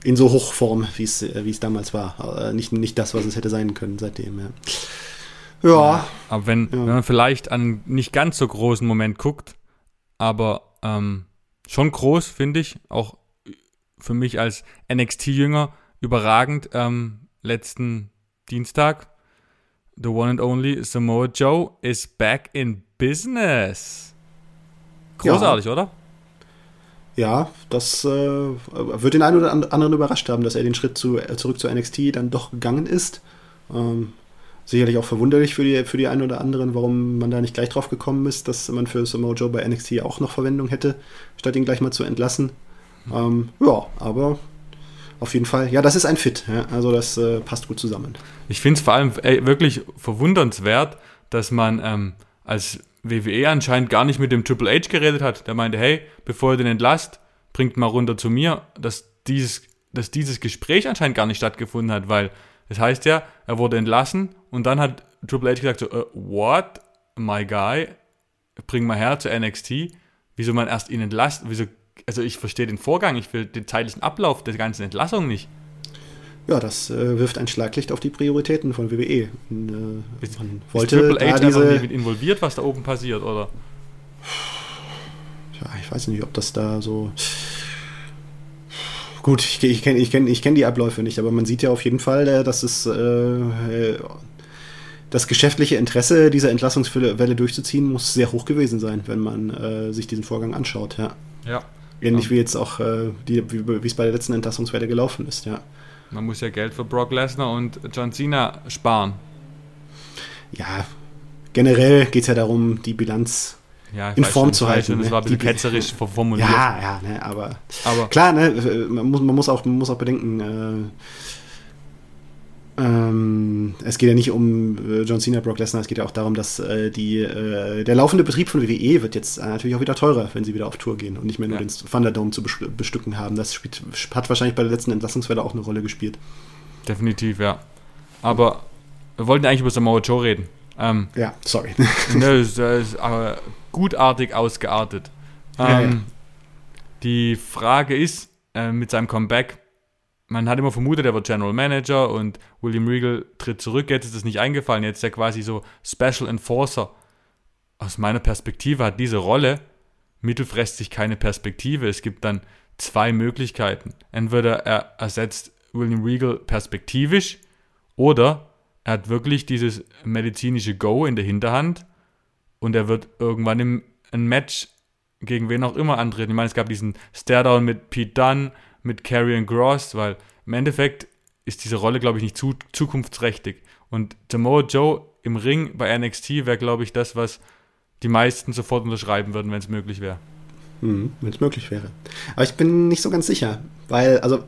in so Hochform, wie es äh, wie es damals war. Äh, nicht, nicht das, was es hätte sein können seitdem, ja. Ja. ja aber wenn, ja. wenn man vielleicht an nicht ganz so großen Moment guckt, aber ähm, schon groß, finde ich, auch für mich als NXT-Jünger überragend. Ähm, letzten Dienstag, the one and only Samoa Joe is back in business. Großartig, ja. oder? Ja, das äh, wird den einen oder anderen überrascht haben, dass er den Schritt zu, äh, zurück zu NXT dann doch gegangen ist. Ähm, sicherlich auch verwunderlich für die, für die einen oder anderen, warum man da nicht gleich drauf gekommen ist, dass man für Samoa Joe bei NXT auch noch Verwendung hätte, statt ihn gleich mal zu entlassen. Ähm, ja, aber auf jeden Fall, ja, das ist ein Fit. Ja? Also das äh, passt gut zusammen. Ich finde es vor allem ey, wirklich verwundernswert, dass man ähm, als WWE anscheinend gar nicht mit dem Triple H geredet hat. Der meinte, hey, bevor ihr den entlasst, bringt mal runter zu mir, dass dieses, dass dieses Gespräch anscheinend gar nicht stattgefunden hat, weil es das heißt ja, er wurde entlassen und dann hat Triple H gesagt so, uh, what, my guy, bring mal her zu NXT. Wieso man erst ihn entlasst? Wieso, also ich verstehe den Vorgang, ich will den zeitlichen Ablauf der ganzen Entlassung nicht ja, das äh, wirft ein Schlaglicht auf die Prioritäten von WWE. Und, äh, ist, man wollte ist Triple H diese mit involviert, was da oben passiert, oder? Ja, ich weiß nicht, ob das da so. Gut, ich, ich kenne ich kenn, ich kenn die Abläufe nicht, aber man sieht ja auf jeden Fall, äh, dass es äh, das geschäftliche Interesse dieser Entlassungswelle durchzuziehen muss sehr hoch gewesen sein, wenn man äh, sich diesen Vorgang anschaut, ja. Ja. Ähnlich ja. wie jetzt auch, äh, die, wie es bei der letzten Entlassungswelle gelaufen ist, ja. Man muss ja Geld für Brock Lesnar und John Cena sparen. Ja, generell geht es ja darum, die Bilanz ja, in Form schon, zu halten. Das ne? war ein bisschen die, ketzerisch [LAUGHS] formuliert. Ja, ja, ne, aber, aber klar, ne, man, muss, man, muss auch, man muss auch bedenken, äh, ähm, es geht ja nicht um äh, John Cena, Brock Lesnar, es geht ja auch darum, dass äh, die, äh, der laufende Betrieb von WWE wird jetzt äh, natürlich auch wieder teurer, wenn sie wieder auf Tour gehen und nicht mehr nur ja. den Thunderdome zu bestücken haben. Das spielt, hat wahrscheinlich bei der letzten Entlassungswelle auch eine Rolle gespielt. Definitiv, ja. Aber wir wollten eigentlich über Samoa Joe reden. Ähm, ja, sorry. [LAUGHS] ne, ist aber gutartig ausgeartet. Ähm, ja, ja. Die Frage ist, äh, mit seinem Comeback, man hat immer vermutet, er wird General Manager und William Regal tritt zurück. Jetzt ist es nicht eingefallen. Jetzt ist er quasi so Special Enforcer. Aus meiner Perspektive hat diese Rolle mittelfristig keine Perspektive. Es gibt dann zwei Möglichkeiten. Entweder er ersetzt William Regal perspektivisch oder er hat wirklich dieses medizinische Go in der Hinterhand und er wird irgendwann im ein Match gegen wen auch immer antreten. Ich meine, es gab diesen Staredown mit Pete Dunne, mit Karrion Gross, weil im Endeffekt ist diese Rolle, glaube ich, nicht zu, zukunftsträchtig. Und Samoa Joe im Ring bei NXT wäre, glaube ich, das, was die meisten sofort unterschreiben würden, wenn es möglich wäre. Hm, wenn es möglich wäre. Aber ich bin nicht so ganz sicher, weil, also,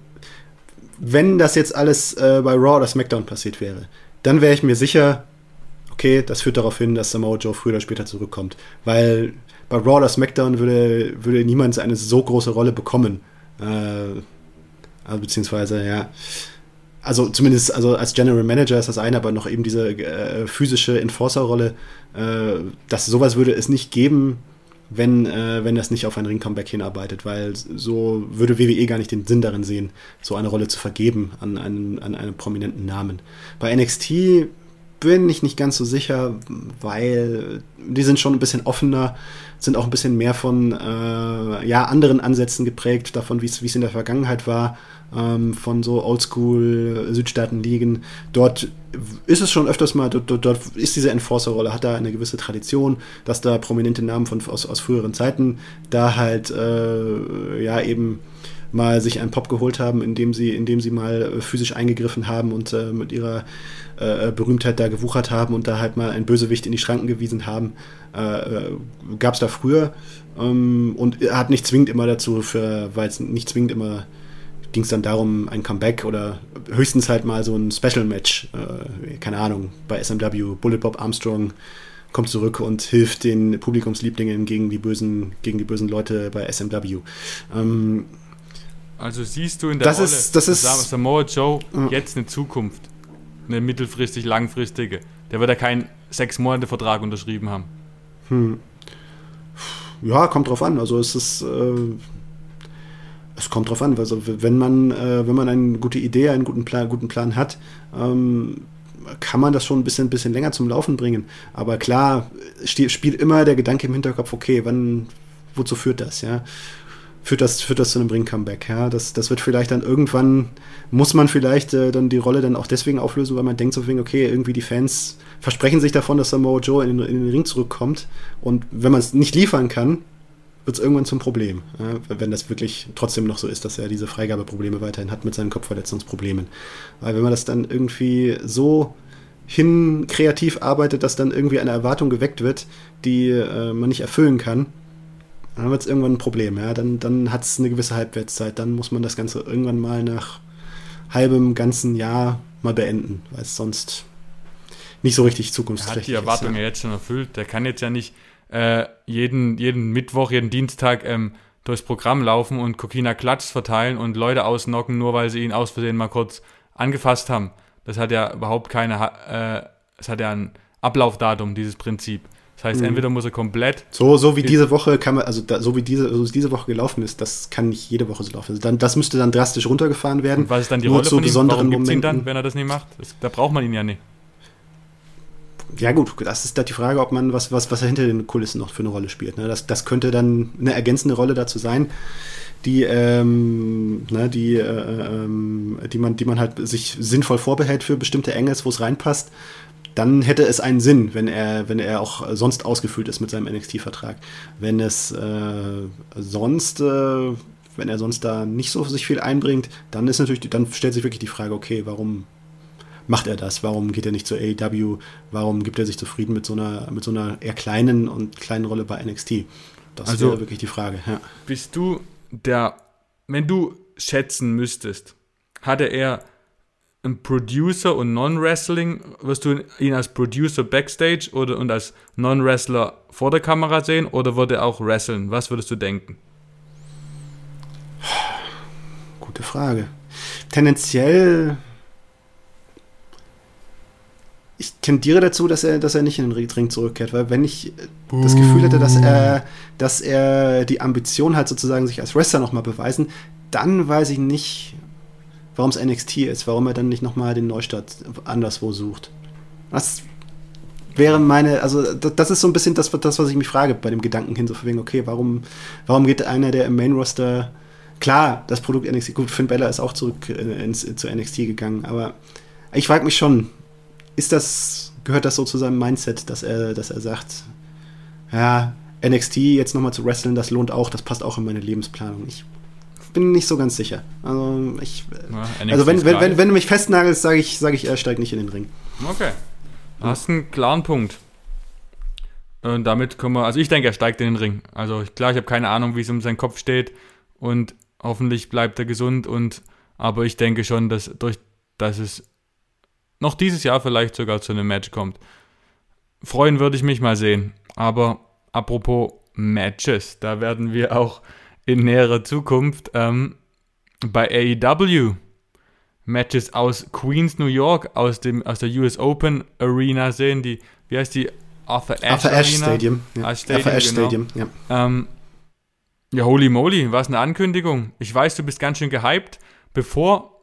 wenn das jetzt alles äh, bei Raw oder SmackDown passiert wäre, dann wäre ich mir sicher, okay, das führt darauf hin, dass Samoa Joe früher oder später zurückkommt. Weil bei Raw oder SmackDown würde, würde niemand eine so große Rolle bekommen. Äh, also beziehungsweise, ja. Also zumindest also als General Manager ist das eine, aber noch eben diese äh, physische Enforcer-Rolle, äh, dass sowas würde es nicht geben, wenn, äh, wenn das nicht auf ein Ring-Comeback hinarbeitet, weil so würde WWE gar nicht den Sinn darin sehen, so eine Rolle zu vergeben an einen, an einen prominenten Namen. Bei NXT bin ich nicht ganz so sicher, weil die sind schon ein bisschen offener, sind auch ein bisschen mehr von äh, ja, anderen Ansätzen geprägt, davon, wie es in der Vergangenheit war, ähm, von so Oldschool-Südstaaten-Ligen. Dort ist es schon öfters mal, dort, dort, ist diese Enforcer-Rolle, hat da eine gewisse Tradition, dass da prominente Namen von, aus, aus früheren Zeiten da halt äh, ja eben mal sich einen Pop geholt haben, indem sie, indem sie mal physisch eingegriffen haben und äh, mit ihrer äh, Berühmtheit da gewuchert haben und da halt mal ein Bösewicht in die Schranken gewiesen haben. Äh, äh Gab es da früher ähm, und hat nicht zwingend immer dazu, weil es nicht zwingend immer ging es dann darum, ein Comeback oder höchstens halt mal so ein Special-Match, äh, keine Ahnung, bei SMW, Bullet Bob Armstrong kommt zurück und hilft den Publikumslieblingen gegen die bösen, gegen die bösen Leute bei SMW. Ähm, also siehst du in der das Rolle ist, das ist, Samoa Joe jetzt eine Zukunft? eine mittelfristig langfristige. Der wird ja keinen sechs Monate Vertrag unterschrieben haben. Hm. Ja, kommt drauf an. Also es ist äh, es kommt drauf an. Also wenn man äh, wenn man eine gute Idee, einen guten Plan, guten Plan hat, ähm, kann man das schon ein bisschen, bisschen länger zum Laufen bringen. Aber klar, spielt immer der Gedanke im Hinterkopf, okay, wann, wozu führt das, ja? Führt das, führt das zu einem Ring-Comeback. Ja? Das, das wird vielleicht dann irgendwann, muss man vielleicht äh, dann die Rolle dann auch deswegen auflösen, weil man denkt so okay, irgendwie die Fans versprechen sich davon, dass Samoa Joe in, in den Ring zurückkommt. Und wenn man es nicht liefern kann, wird es irgendwann zum Problem. Ja? Wenn das wirklich trotzdem noch so ist, dass er diese Freigabeprobleme weiterhin hat mit seinen Kopfverletzungsproblemen. Weil wenn man das dann irgendwie so hin kreativ arbeitet, dass dann irgendwie eine Erwartung geweckt wird, die äh, man nicht erfüllen kann, dann wird es irgendwann ein Problem. Ja? Dann, dann hat es eine gewisse Halbwertszeit. Dann muss man das Ganze irgendwann mal nach halbem ganzen Jahr mal beenden, weil es sonst nicht so richtig zukunftsträchtig ist. Er hat die Erwartungen ja. jetzt schon erfüllt. Der kann jetzt ja nicht äh, jeden, jeden Mittwoch, jeden Dienstag ähm, durchs Programm laufen und Kokina Klatsch verteilen und Leute ausnocken, nur weil sie ihn aus Versehen mal kurz angefasst haben. Das hat ja überhaupt keine, äh, es hat ja ein Ablaufdatum, dieses Prinzip. Das heißt, mhm. entweder muss er komplett. So, so wie diese Woche kann man, also da, so wie diese, so diese Woche gelaufen ist, das kann nicht jede Woche so laufen. Also dann, das müsste dann drastisch runtergefahren werden. Und was ist dann die Rolle zu von ihm? Warum gibt's ihn dann, wenn er das nicht macht? Das, da braucht man ihn ja nicht. Ja gut, das ist da die Frage, ob man was, was, was er hinter den Kulissen noch für eine Rolle spielt. Ne? Das, das könnte dann eine ergänzende Rolle dazu sein, die, ähm, ne, die, äh, ähm, die man, die man halt sich sinnvoll vorbehält für bestimmte Engels, wo es reinpasst dann hätte es einen Sinn, wenn er, wenn er auch sonst ausgefüllt ist mit seinem NXT-Vertrag. Wenn es äh, sonst, äh, wenn er sonst da nicht so sich viel einbringt, dann ist natürlich, dann stellt sich wirklich die Frage, okay, warum macht er das? Warum geht er nicht zur AEW? Warum gibt er sich zufrieden mit so einer, mit so einer eher kleinen und kleinen Rolle bei NXT? Das also, wäre wirklich die Frage. Ja. Bist du der, wenn du schätzen müsstest, hatte er ein Producer und Non-Wrestling, wirst du ihn als Producer backstage oder und als Non-Wrestler vor der Kamera sehen oder würde er auch wresteln? Was würdest du denken? Gute Frage. Tendenziell ich tendiere dazu, dass er, dass er nicht in den Ring zurückkehrt, weil wenn ich das Gefühl hätte, dass er, dass er die Ambition hat, sozusagen sich als Wrestler nochmal beweisen, dann weiß ich nicht, warum es NXT ist, warum er dann nicht nochmal den Neustart anderswo sucht. Das wäre meine, also das ist so ein bisschen das, das, was ich mich frage bei dem Gedanken hin, so von wegen, okay, warum, warum geht einer, der im Main-Roster, klar, das Produkt NXT, gut, Finn Bella ist auch zurück ins, zu NXT gegangen, aber ich frage mich schon, ist das, gehört das so zu seinem Mindset, dass er, dass er sagt, ja, NXT jetzt nochmal zu wresteln, das lohnt auch, das passt auch in meine Lebensplanung. Ich bin nicht so ganz sicher. Also, ich, ja, also wenn, wenn, wenn, wenn, du mich festnagelst, sage ich, sag ich, er steigt nicht in den Ring. Okay. Du hast einen klaren Punkt. Und damit können wir, also ich denke, er steigt in den Ring. Also klar, ich habe keine Ahnung, wie es um seinen Kopf steht und hoffentlich bleibt er gesund und aber ich denke schon, dass durch dass es noch dieses Jahr vielleicht sogar zu einem Match kommt. Freuen würde ich mich mal sehen. Aber apropos Matches, da werden wir auch in näherer Zukunft ähm, bei AEW Matches aus Queens, New York, aus, dem, aus der US Open Arena sehen. Die, wie heißt die? Arthur Ashe, Arthur Ashe Stadium. Ja. Stadium. Arthur Ashe genau. Stadium, ja. Ähm, ja, holy moly, was eine Ankündigung. Ich weiß, du bist ganz schön gehypt. Bevor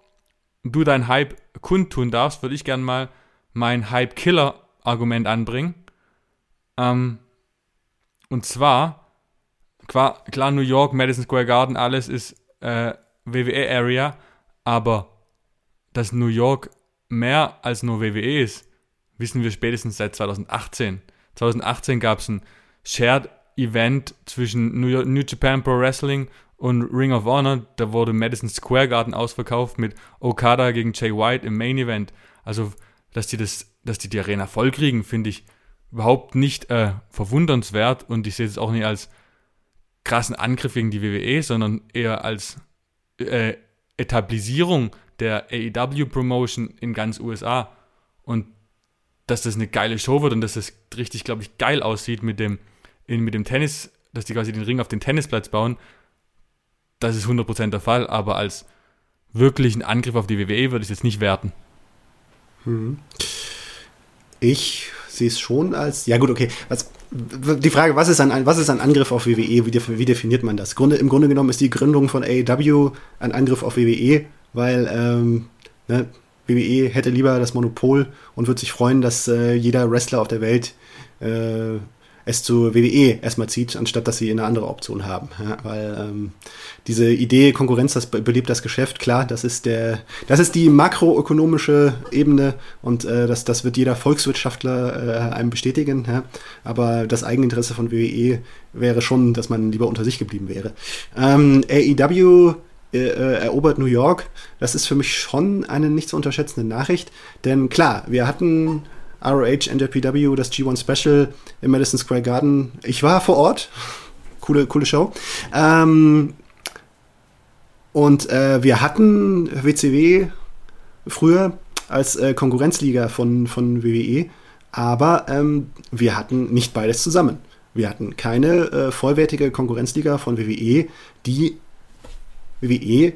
du dein Hype kundtun darfst, würde ich gerne mal mein Hype-Killer-Argument anbringen. Ähm, und zwar, klar, klar, New York, Madison Square Garden, alles ist äh, WWE-Area, aber dass New York mehr als nur WWE ist, wissen wir spätestens seit 2018. 2018 gab es ein Shared Event zwischen New, York, New Japan Pro Wrestling und Ring of Honor. Da wurde Madison Square Garden ausverkauft mit Okada gegen Jay White im Main Event. Also, dass die das, dass die die Arena voll kriegen, finde ich überhaupt nicht äh, verwundernswert und ich sehe es auch nicht als krassen Angriff gegen die WWE, sondern eher als äh, Etablisierung der AEW-Promotion in ganz USA und dass das eine geile Show wird und dass das richtig, glaube ich, geil aussieht mit dem, in, mit dem Tennis, dass die quasi den Ring auf den Tennisplatz bauen, das ist 100% der Fall, aber als wirklichen Angriff auf die WWE würde ich es jetzt nicht werten. Hm. Ich sehe es schon als, ja gut, okay, was, die Frage, was ist, ein, was ist ein Angriff auf WWE, wie, wie definiert man das? Grunde, Im Grunde genommen ist die Gründung von AEW ein Angriff auf WWE weil ähm, ne, WWE hätte lieber das Monopol und würde sich freuen, dass äh, jeder Wrestler auf der Welt äh, es zu WWE erstmal zieht, anstatt dass sie eine andere Option haben. Ja, weil ähm, diese Idee Konkurrenz, das belebt das Geschäft, klar, das ist der, das ist die makroökonomische Ebene und äh, das, das wird jeder Volkswirtschaftler äh, einem bestätigen. Ja? Aber das Eigeninteresse von WWE wäre schon, dass man lieber unter sich geblieben wäre. Ähm, AEW äh, äh, erobert New York. Das ist für mich schon eine nicht zu unterschätzende Nachricht. Denn klar, wir hatten ROH, NJPW, das G1 Special im Madison Square Garden. Ich war vor Ort. [LAUGHS] Coole, coole Show. Ähm, und äh, wir hatten WCW früher als äh, Konkurrenzliga von, von WWE, aber ähm, wir hatten nicht beides zusammen. Wir hatten keine äh, vollwertige Konkurrenzliga von WWE, die WWE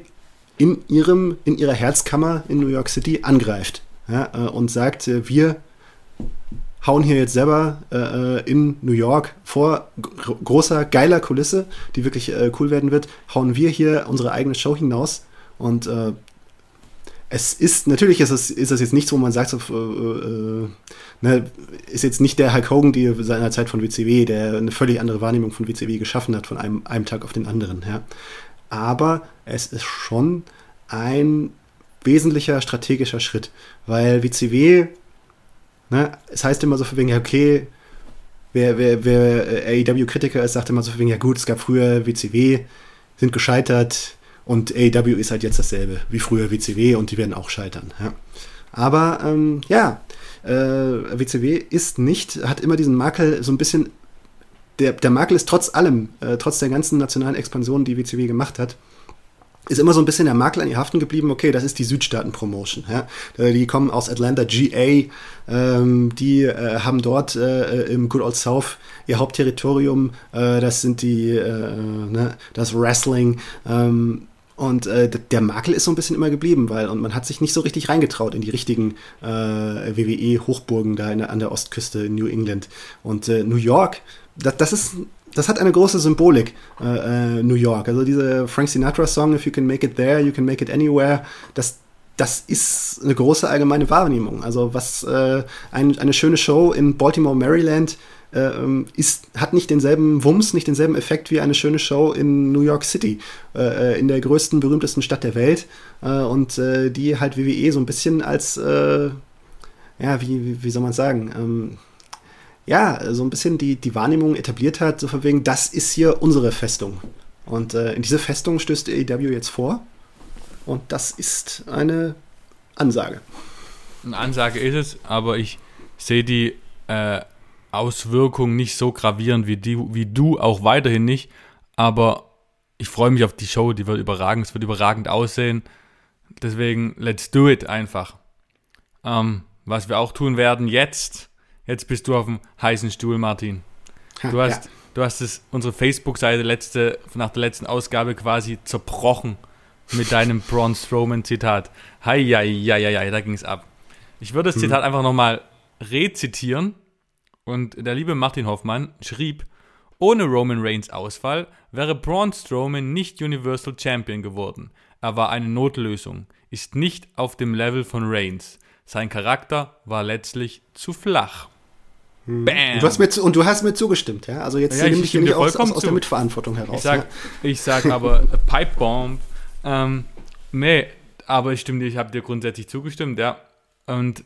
in, ihrem, in ihrer Herzkammer in New York City angreift ja, äh, und sagt, äh, wir hauen hier jetzt selber äh, äh in New York vor großer, geiler Kulisse, die wirklich äh, cool werden wird, hauen wir hier unsere eigene Show hinaus und äh, es ist, natürlich ist es, ist es jetzt nichts, wo man sagt, so, ne, ist jetzt nicht der Hulk Hogan, die seiner Zeit von WCW, der eine völlig andere Wahrnehmung von WCW geschaffen hat, von einem, einem Tag auf den anderen. Ja aber es ist schon ein wesentlicher strategischer Schritt, weil WCW, ne, es heißt immer so für wegen, ja, okay, wer, wer, wer AEW-Kritiker ist, sagt immer so für wegen, ja gut, es gab früher WCW, sind gescheitert und AEW ist halt jetzt dasselbe wie früher WCW und die werden auch scheitern. Ja. Aber ähm, ja, äh, WCW ist nicht, hat immer diesen Makel so ein bisschen der, der Makel ist trotz allem, äh, trotz der ganzen nationalen Expansion, die WCW gemacht hat, ist immer so ein bisschen der Makel an ihr haften geblieben, okay, das ist die Südstaaten-Promotion. Ja? Äh, die kommen aus Atlanta, GA, ähm, die äh, haben dort äh, im Good Old South ihr Hauptterritorium, äh, das sind die, äh, ne, das Wrestling. Ähm, Und äh, der Makel ist so ein bisschen immer geblieben, weil und man hat sich nicht so richtig reingetraut in die richtigen WWE-Hochburgen da der, an der Ostküste in New England. Und New York, das, das ist das hat eine große Symbolik, äh, äh, New York. Also diese Frank Sinatra-Song, If you can make it there, you can make it anywhere, das, das ist eine große allgemeine Wahrnehmung. Also was äh, ein, eine schöne Show in Baltimore, Maryland äh, ähm, ist, hat nicht denselben Wumms, nicht denselben Effekt wie eine schöne Show in New York City, äh, äh in der größten, berühmtesten Stadt der Welt äh, und äh, die halt WWE so ein bisschen als, ja, wie, wie, wie soll man sagen, ähm, ja, so ein bisschen die, die Wahrnehmung etabliert hat, so von wegen, das ist hier unsere Festung. Und in diese Festung stößt AEW jetzt vor und das ist eine Ansage. Eine Ansage ist es, aber ich sehe die äh, Auswirkungen nicht so gravierend wie, die, wie du, auch weiterhin nicht. Aber ich freue mich auf die Show, die wird überragend, es wird überragend aussehen. Deswegen, let's do it einfach. Ähm, was wir auch tun werden jetzt, jetzt bist du auf dem heißen Stuhl, Martin. Du hast, ja. du hast es, unsere Facebook-Seite letzte, nach der letzten Ausgabe quasi zerbrochen mit deinem [LAUGHS] Braun Strowman-Zitat. Hei, ja, ja, ja, ja, da ging es ab. Ich würde das hm. Zitat einfach nochmal rezitieren und der liebe Martin Hoffmann schrieb, ohne Roman Reigns Ausfall wäre Braun Strowman nicht Universal Champion geworden. Er war eine Notlösung, ist nicht auf dem Level von Reigns. Sein Charakter war letztlich zu flach. Bam. Und du, hast mir, und du hast mir zugestimmt, ja? Also jetzt ja, nehme ich, ich nicht aus, aus, aus der Mitverantwortung heraus. Ich sag, ja? ich sag aber [LAUGHS] Pipe Bomb. Ähm, nee, aber ich stimme dir, ich habe dir grundsätzlich zugestimmt, ja. Und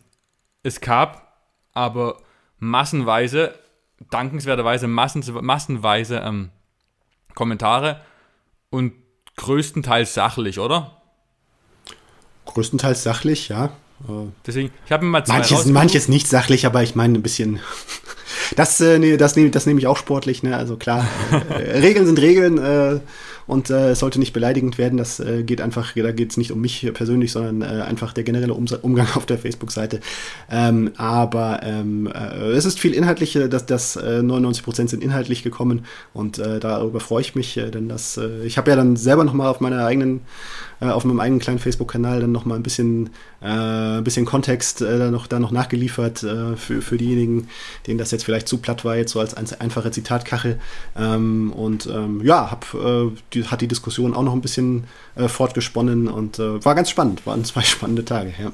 es gab aber massenweise, dankenswerterweise massen, massenweise ähm, Kommentare und größtenteils sachlich, oder? Größtenteils sachlich, ja. Deswegen, ich habe mir mal zwei manches, manches nicht sachlich, aber ich meine ein bisschen. [LAUGHS] Das, äh, nee, das nehme das nehm ich auch sportlich, ne? Also klar, [LAUGHS] äh, Regeln sind Regeln. Äh, und äh, es sollte nicht beleidigend werden. Das äh, geht einfach, da geht es nicht um mich persönlich, sondern äh, einfach der generelle um Umgang auf der Facebook-Seite. Ähm, aber ähm, äh, es ist viel inhaltlich, dass das 99 Prozent sind inhaltlich gekommen und darüber freue ich mich, denn das, ich habe ja dann selber noch mal auf meiner eigenen auf meinem eigenen kleinen Facebook-Kanal dann noch mal ein bisschen, ein bisschen Kontext äh, da, noch, da noch nachgeliefert äh, für, für diejenigen, denen das jetzt vielleicht zu platt war, jetzt so als einfache Zitatkachel. Ähm, und ähm, ja, hab, die hat die Diskussion auch noch ein bisschen äh, fortgesponnen und äh, war ganz spannend. Waren zwei [LAUGHS] spannende Tage, ja.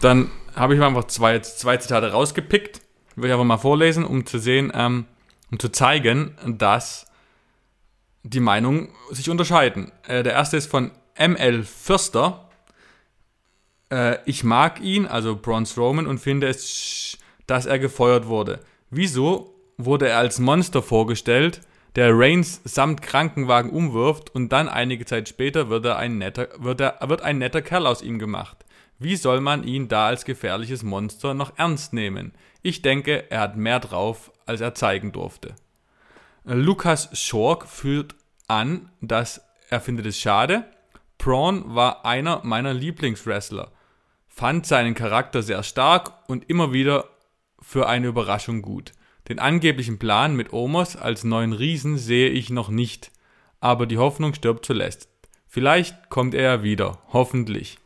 Dann habe ich mal einfach zwei, zwei Zitate rausgepickt. Will ich einfach mal vorlesen, um zu sehen, ähm, um zu zeigen, dass die Meinungen sich unterscheiden. Äh, der erste ist von ML Fürster. Äh, ich mag ihn, also Braun Strowman, und finde es, dass er gefeuert wurde. Wieso wurde er als Monster vorgestellt? der Reigns samt Krankenwagen umwirft und dann einige Zeit später wird, er ein netter, wird, er, wird ein netter Kerl aus ihm gemacht. Wie soll man ihn da als gefährliches Monster noch ernst nehmen? Ich denke, er hat mehr drauf, als er zeigen durfte. Lukas Schork führt an, dass er findet es schade. Braun war einer meiner Lieblingswrestler, fand seinen Charakter sehr stark und immer wieder für eine Überraschung gut. Den angeblichen Plan mit Omos als neuen Riesen sehe ich noch nicht, aber die Hoffnung stirbt zuletzt. Vielleicht kommt er ja wieder, hoffentlich.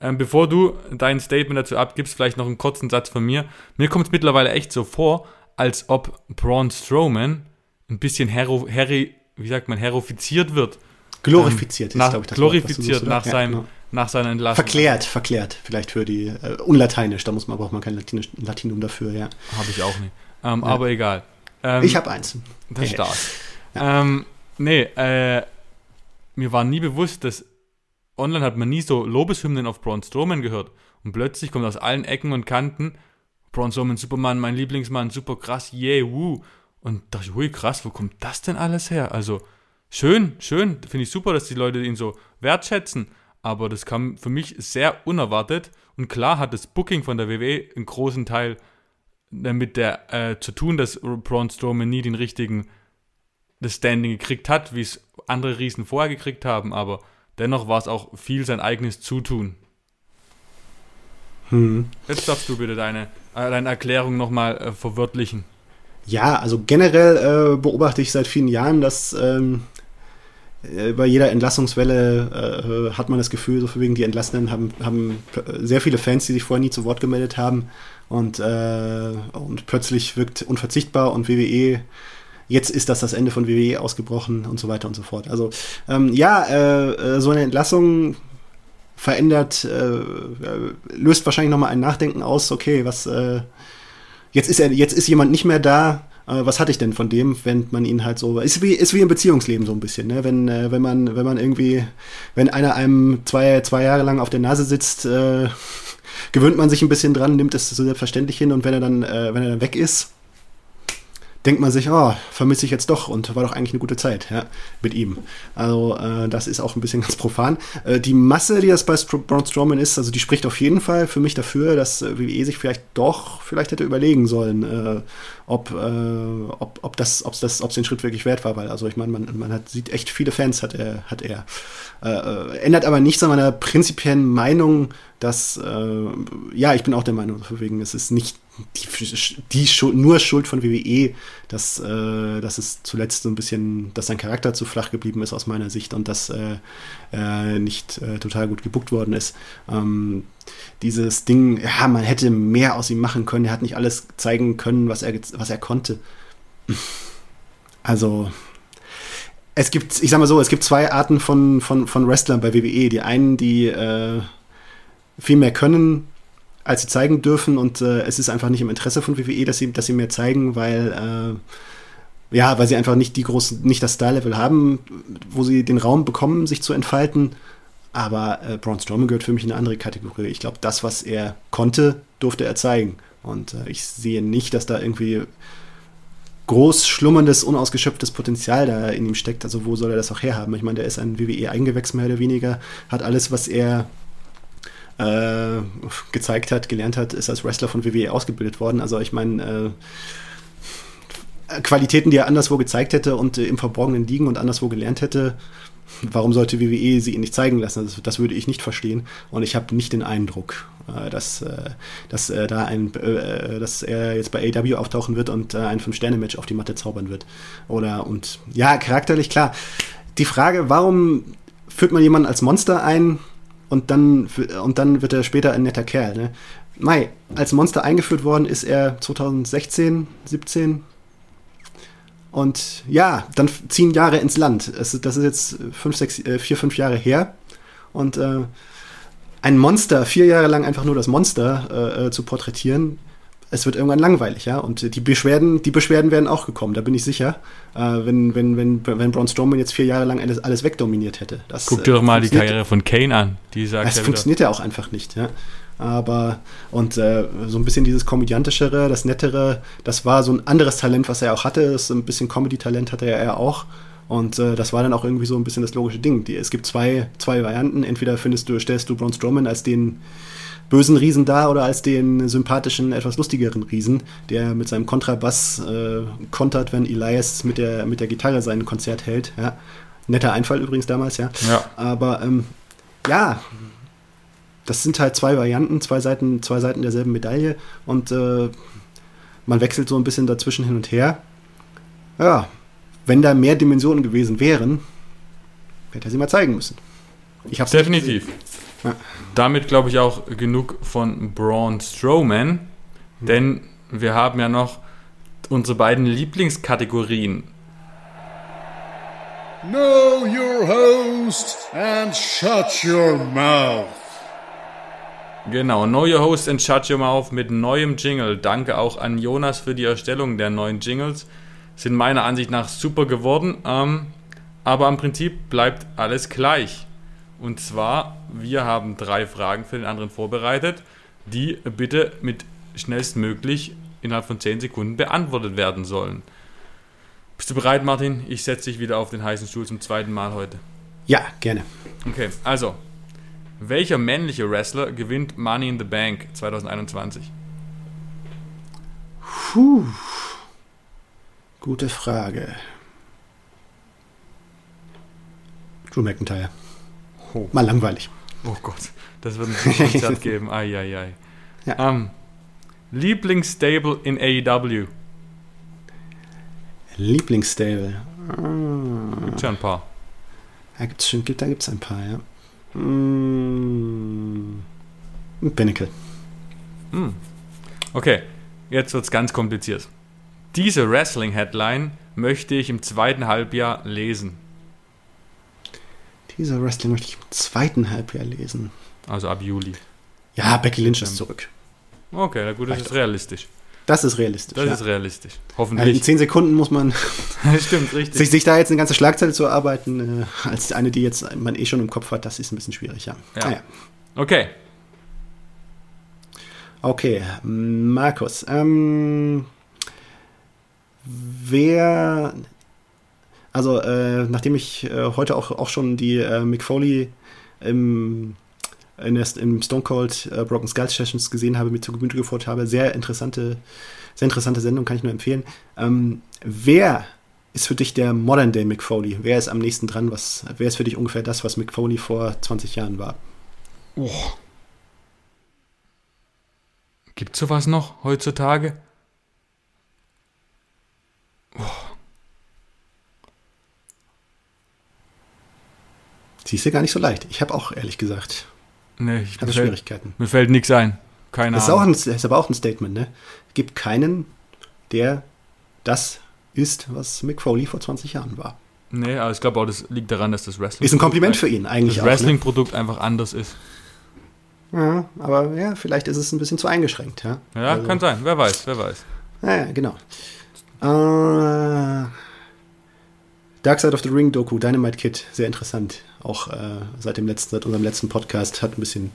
Ähm, bevor du dein Statement dazu abgibst, vielleicht noch einen kurzen Satz von mir. Mir kommt es mittlerweile echt so vor, als ob Braun Strowman ein bisschen hero, heri, wie sagt man, herofiziert wird. Glorifiziert ähm, ist, glaube ich, das Glorifiziert Wort, nach, seinem, ja, genau. Nach seiner Entlassung. Verklärt, verklärt, vielleicht für die, äh, unlateinisch, da muss man, braucht man kein Latinisch, Latinum dafür, ja. Habe ich auch nicht. Ähm, ja. Aber egal. Ähm, ich habe eins. Das ist stark. Ja. Ähm, nee, äh, mir war nie bewusst, dass online hat man nie so Lobeshymnen auf Braun Strowman gehört. Und plötzlich kommt aus allen Ecken und Kanten Braun Strowman, Superman, mein Lieblingsmann, super krass, yeah, woo. Und dachte ich, hui, krass, wo kommt das denn alles her? Also, schön, schön, finde ich super, dass die Leute ihn so wertschätzen. Aber das kam für mich sehr unerwartet. Und klar hat das Booking von der WWE einen großen Teil damit der äh, zu tun, dass Braun Strowman nie den richtigen das Standing gekriegt hat, wie es andere Riesen vorher gekriegt haben, aber dennoch war es auch viel sein eigenes Zutun. Hm. Jetzt darfst du bitte deine, äh, deine Erklärung nochmal äh, verwörtlichen. Ja, also generell äh, beobachte ich seit vielen Jahren, dass ähm, äh, bei jeder Entlassungswelle äh, hat man das Gefühl, so wegen die Entlassenen haben, haben sehr viele Fans, die sich vorher nie zu Wort gemeldet haben. Und, äh, und plötzlich wirkt unverzichtbar und WWE jetzt ist das das Ende von WWE ausgebrochen und so weiter und so fort. Also ähm, ja, äh, äh so eine Entlassung verändert, äh, löst wahrscheinlich nochmal ein Nachdenken aus, okay, was äh, jetzt ist er, jetzt ist jemand nicht mehr da, äh, was hatte ich denn von dem, wenn man ihn halt so. Ist wie, ist wie im Beziehungsleben so ein bisschen, ne? Wenn, äh, wenn man, wenn man irgendwie, wenn einer einem zwei, zwei Jahre lang auf der Nase sitzt, äh, [LAUGHS] gewöhnt man sich ein bisschen dran, nimmt es so selbstverständlich hin und wenn er dann, äh, wenn er dann weg ist, denkt man sich, oh, vermisse ich jetzt doch und war doch eigentlich eine gute Zeit ja, mit ihm. Also äh, das ist auch ein bisschen [LAUGHS] ganz profan. Äh, die Masse, die das bei Stro Braun Strowman ist, also die spricht auf jeden Fall für mich dafür, dass äh, WWE sich vielleicht doch vielleicht hätte überlegen sollen, äh, ob, äh, ob, ob das, ob das, ob es den Schritt wirklich wert war, weil also ich meine, man, man hat, sieht echt viele Fans hat er, hat er. Äh, äh ändert aber nichts an meiner prinzipiellen Meinung, dass äh, ja, ich bin auch der Meinung, wegen es ist nicht die, die Schuld, nur Schuld von WWE, dass, äh, dass es zuletzt so ein bisschen, dass sein Charakter zu flach geblieben ist aus meiner Sicht und dass äh, äh, nicht äh, total gut gebuckt worden ist. Ähm, dieses Ding, ja, man hätte mehr aus ihm machen können, er hat nicht alles zeigen können, was er, was er konnte. Also, es gibt, ich sag mal so, es gibt zwei Arten von, von, von Wrestlern bei WWE. Die einen, die äh, viel mehr können, als sie zeigen dürfen und äh, es ist einfach nicht im Interesse von WWE, dass sie, dass sie mehr zeigen, weil äh, ja, weil sie einfach nicht die großen, nicht das Star-Level haben, wo sie den Raum bekommen, sich zu entfalten. Aber äh, Braun Strowman gehört für mich in eine andere Kategorie. Ich glaube, das, was er konnte, durfte er zeigen. Und äh, ich sehe nicht, dass da irgendwie groß schlummerndes, unausgeschöpftes Potenzial da in ihm steckt. Also wo soll er das auch herhaben? Ich meine, der ist ein WWE-Eingewächs mehr oder weniger, hat alles, was er äh, gezeigt hat, gelernt hat, ist als Wrestler von WWE ausgebildet worden. Also ich meine, äh, Qualitäten, die er anderswo gezeigt hätte und äh, im Verborgenen liegen und anderswo gelernt hätte, warum sollte WWE sie ihn nicht zeigen lassen? Das, das würde ich nicht verstehen. Und ich habe nicht den Eindruck, äh, dass, äh, dass, äh, da ein, dass er jetzt bei AW auftauchen wird und ein Fünf-Sterne-Match auf die Matte zaubern wird. Oder und ja, charakterlich klar. Die Frage, warum führt man jemanden als Monster ein? Und dann, und dann wird er später ein netter Kerl. Ne? Mai, als Monster eingeführt worden ist er 2016, 17. Und ja, dann ziehen Jahre ins Land. Das ist jetzt fünf, sechs, äh, vier, fünf Jahre her. Und äh, ein Monster, vier Jahre lang einfach nur das Monster äh, äh zu porträtieren, es wird irgendwann langweilig, ja. Und die Beschwerden, die Beschwerden werden auch gekommen, da bin ich sicher. Äh, wenn, wenn, wenn, wenn Braun Strowman jetzt vier Jahre lang alles, alles wegdominiert hätte. Das, Guck dir doch mal die Karriere von Kane an. Die sagt das ja funktioniert ja auch einfach nicht, ja. Aber, und äh, so ein bisschen dieses komödiantischere, das nettere, das war so ein anderes Talent, was er auch hatte. Das ein bisschen Comedy-Talent hatte er auch. Und äh, das war dann auch irgendwie so ein bisschen das logische Ding. Die, es gibt zwei, zwei Varianten. Entweder findest du, stellst du Braun Strowman als den bösen Riesen da oder als den sympathischen, etwas lustigeren Riesen, der mit seinem Kontrabass äh, kontert, wenn Elias mit der, mit der Gitarre sein Konzert hält. Ja. Netter Einfall übrigens damals, ja. ja. Aber ähm, ja, das sind halt zwei Varianten, zwei Seiten, zwei Seiten derselben Medaille und äh, man wechselt so ein bisschen dazwischen hin und her. Ja, wenn da mehr Dimensionen gewesen wären, hätte er sie mal zeigen müssen. Ich hab's Definitiv. Ja. Damit glaube ich auch genug von Braun Strowman, mhm. denn wir haben ja noch unsere beiden Lieblingskategorien. Know your host and shut your mouth. Genau, Know Your Host and Shut Your Mouth mit neuem Jingle. Danke auch an Jonas für die Erstellung der neuen Jingles. Sind meiner Ansicht nach super geworden, ähm, aber im Prinzip bleibt alles gleich. Und zwar, wir haben drei Fragen für den anderen vorbereitet, die bitte mit schnellstmöglich innerhalb von 10 Sekunden beantwortet werden sollen. Bist du bereit, Martin? Ich setze dich wieder auf den heißen Stuhl zum zweiten Mal heute. Ja, gerne. Okay, also, welcher männliche Wrestler gewinnt Money in the Bank 2021? Puh. Gute Frage. Drew McIntyre. Oh. Mal langweilig. Oh Gott, das wird ein Konzert [LAUGHS] geben. Eieiei. Ei, ei. Ja. Um, ähm, Lieblingsstable in AEW? Lieblingsstable? Ah. Gibt ja ein paar. Ja, gibt's schon, gibt, da gibt es ein paar, ja. Hm, Pinnacle. Hm. Okay, jetzt wird es ganz kompliziert. Diese Wrestling-Headline möchte ich im zweiten Halbjahr lesen. Diese Wrestling möchte ich im zweiten Halbjahr lesen. Also ab Juli. Ja, Becky Lynch ist zurück. Okay, na gut, das ist realistisch. Das ist realistisch. Das ja. ist realistisch. Hoffentlich. Also in zehn Sekunden muss man [LAUGHS] Stimmt, richtig. Sich, sich, da jetzt eine ganze Schlagzeile zu erarbeiten, äh, als eine, die jetzt man eh schon im Kopf hat, das ist ein bisschen schwierig, ja. ja. Ah, ja. Okay. Okay, Markus. Ähm, wer, also äh, nachdem ich äh, heute auch, auch schon die äh, Mick im, in der, im Stone Cold äh, Broken Skull Sessions gesehen habe, mit zu Gemüte geführt habe, sehr interessante, sehr interessante Sendung, kann ich nur empfehlen. Ähm, wer ist für dich der Modern Day Mick Foley? Wer ist am nächsten dran? Was, wer ist für dich ungefähr das, was Mick Foley vor 20 Jahren war? Oh. Gibt es sowas noch heutzutage? Siehst du gar nicht so leicht. Ich habe auch ehrlich gesagt. Nee, ich hatte Schwierigkeiten. Mir fällt nichts ein. Keine das Ahnung. Ist, ein, ist aber auch ein Statement, ne? Es gibt keinen, der das ist, was Mick Foley vor 20 Jahren war. Nee, aber ich glaube auch, das liegt daran, dass das Wrestling. Ist ein Kompliment für ihn eigentlich. Das ne? Wrestling-Produkt ne? einfach anders ist. Ja, aber ja, vielleicht ist es ein bisschen zu eingeschränkt, ja. Ja, also, kann sein. Wer weiß, wer weiß. Ja, genau. Äh, Dark Side of the Ring Doku, Dynamite Kid, sehr interessant. Auch äh, seit, dem letzten, seit unserem letzten Podcast hat ein bisschen,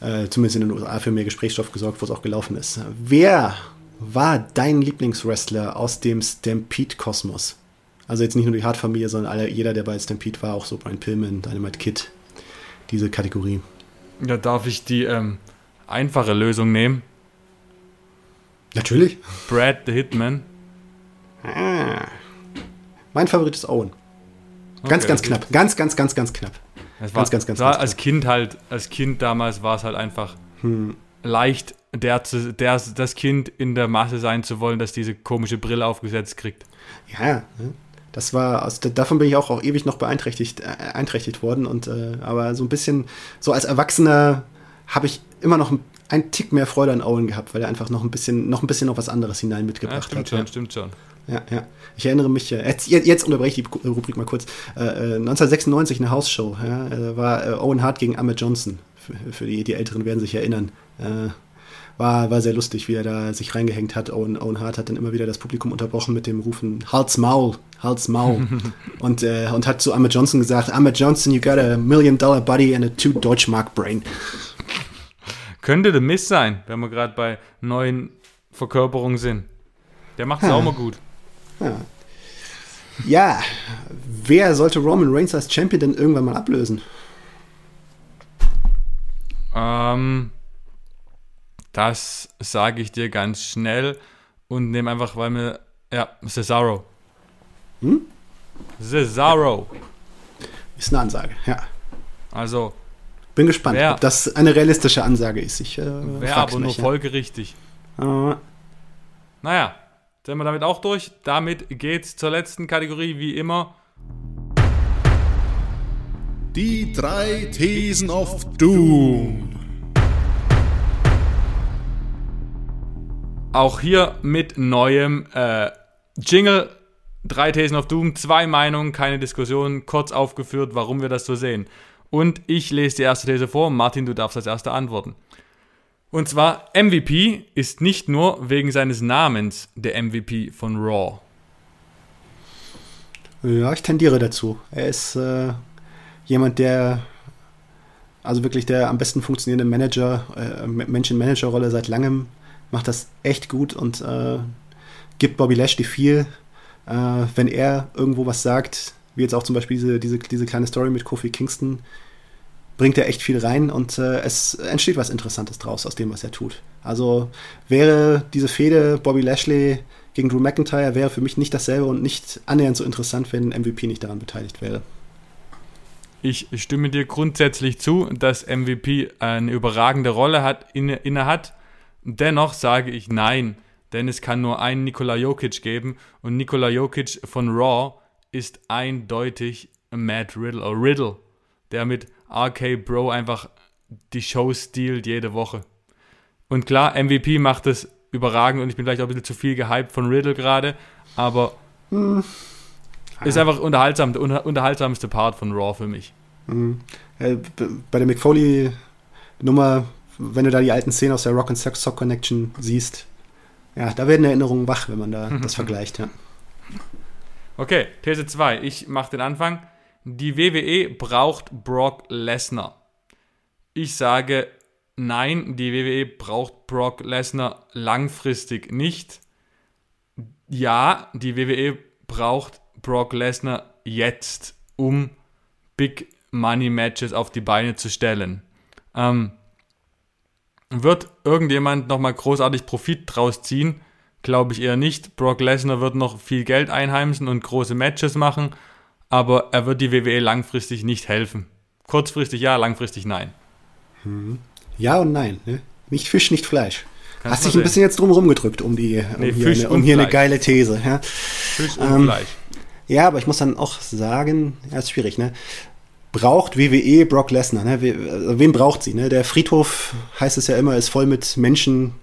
äh, zumindest in den USA, für mehr Gesprächsstoff gesorgt, wo es auch gelaufen ist. Wer war dein Lieblingswrestler aus dem Stampede-Kosmos? Also jetzt nicht nur die Hart-Familie, sondern alle, jeder, der bei Stampede war, auch so Brian Pillman, Dynamite Kid, diese Kategorie. Ja, darf ich die ähm, einfache Lösung nehmen? Natürlich. Brad the Hitman. Ah. Mein Favorit ist Owen. Ganz, okay, ganz knapp. Ganz, ganz, ganz, ganz knapp. Es war, ganz, ganz, ganz, war als knapp. Kind halt, als Kind damals war es halt einfach hm. leicht, der, der, das Kind in der Masse sein zu wollen, das diese komische Brille aufgesetzt kriegt. Ja, das war, also davon bin ich auch, auch ewig noch beeinträchtigt, äh, beeinträchtigt worden. Und äh, aber so ein bisschen, so als Erwachsener habe ich immer noch einen Tick mehr Freude an Owen gehabt, weil er einfach noch ein bisschen, noch ein bisschen noch was anderes hinein mitgebracht ja, stimmt hat. Schon, ja. Stimmt schon, Ja, ja. Ich erinnere mich, jetzt, jetzt unterbreche ich die Rubrik mal kurz. Äh, 1996 äh, eine Hausshow, ja, äh, war äh, Owen Hart gegen Ahmed Johnson. Für, für, die, die Älteren werden sich erinnern. Äh, war, war sehr lustig, wie er da sich reingehängt hat. Owen, Owen Hart hat dann immer wieder das Publikum unterbrochen mit dem Rufen Hals Maul, Hals Maul. [LAUGHS] und, äh, und hat zu Ahmed Johnson gesagt, Ahmed Johnson, you got a million dollar body and a two Deutschmark brain. Könnte der Miss sein, wenn wir gerade bei neuen Verkörperungen sind. Der macht es auch mal gut. Ja. ja, wer sollte Roman Reigns als Champion denn irgendwann mal ablösen? Ähm, das sage ich dir ganz schnell und nehme einfach, weil mir. Ja, Cesaro. Hm? Cesaro. Ist eine Ansage, ja. Also. Bin gespannt, wer, ob das eine realistische Ansage ist. Ich äh, Wäre aber nur ja. folgerichtig. Uh. Naja, sind wir damit auch durch. Damit geht's zur letzten Kategorie, wie immer. Die drei Thesen of Doom. Auch hier mit neuem äh, Jingle. Drei Thesen of Doom, zwei Meinungen, keine Diskussion, kurz aufgeführt, warum wir das so sehen. Und ich lese die erste These vor. Martin, du darfst als erster antworten. Und zwar, MVP ist nicht nur wegen seines Namens der MVP von Raw. Ja, ich tendiere dazu. Er ist äh, jemand, der, also wirklich der am besten funktionierende Manager, äh, Mensch-in-Manager-Rolle seit langem macht das echt gut und äh, gibt Bobby Lashley viel. Äh, wenn er irgendwo was sagt, wie jetzt auch zum Beispiel diese, diese, diese kleine Story mit Kofi Kingston, bringt er echt viel rein und äh, es entsteht was Interessantes draus aus dem, was er tut. Also wäre diese Fehde Bobby Lashley gegen Drew McIntyre wäre für mich nicht dasselbe und nicht annähernd so interessant, wenn MVP nicht daran beteiligt wäre. Ich stimme dir grundsätzlich zu, dass MVP eine überragende Rolle hat, inne, inne hat Dennoch sage ich nein, denn es kann nur einen Nikola Jokic geben und Nikola Jokic von Raw ist eindeutig Matt Riddle, oder Riddle, der mit RK Bro einfach die Show stiehlt jede Woche. Und klar, MVP macht es überragend und ich bin vielleicht auch ein bisschen zu viel gehypt von Riddle gerade, aber hm. ist einfach unterhaltsam, der unterhaltsamste Part von Raw für mich. Hm. Bei der McFoley-Nummer, wenn du da die alten Szenen aus der Rock and Sock Connection siehst, ja, da werden Erinnerungen wach, wenn man da [LAUGHS] das vergleicht, ja. Okay, These 2. Ich mache den Anfang. Die WWE braucht Brock Lesnar. Ich sage nein, die WWE braucht Brock Lesnar langfristig nicht. Ja, die WWE braucht Brock Lesnar jetzt, um Big Money Matches auf die Beine zu stellen. Ähm, wird irgendjemand nochmal großartig Profit draus ziehen? Glaube ich eher nicht. Brock Lesnar wird noch viel Geld einheimsen und große Matches machen, aber er wird die WWE langfristig nicht helfen. Kurzfristig ja, langfristig nein. Hm. Ja und nein. Ne? Nicht Fisch, nicht Fleisch. Kannst Hast dich ein bisschen jetzt drum rumgedrückt um, die, um, nee, hier, eine, um hier eine, geile These. Ja? Fisch und ähm, Fleisch. Ja, aber ich muss dann auch sagen, ja, ist schwierig, ne? braucht WWE Brock Lesnar? Ne? Also wen braucht sie? Ne? Der Friedhof, heißt es ja immer, ist voll mit Menschen,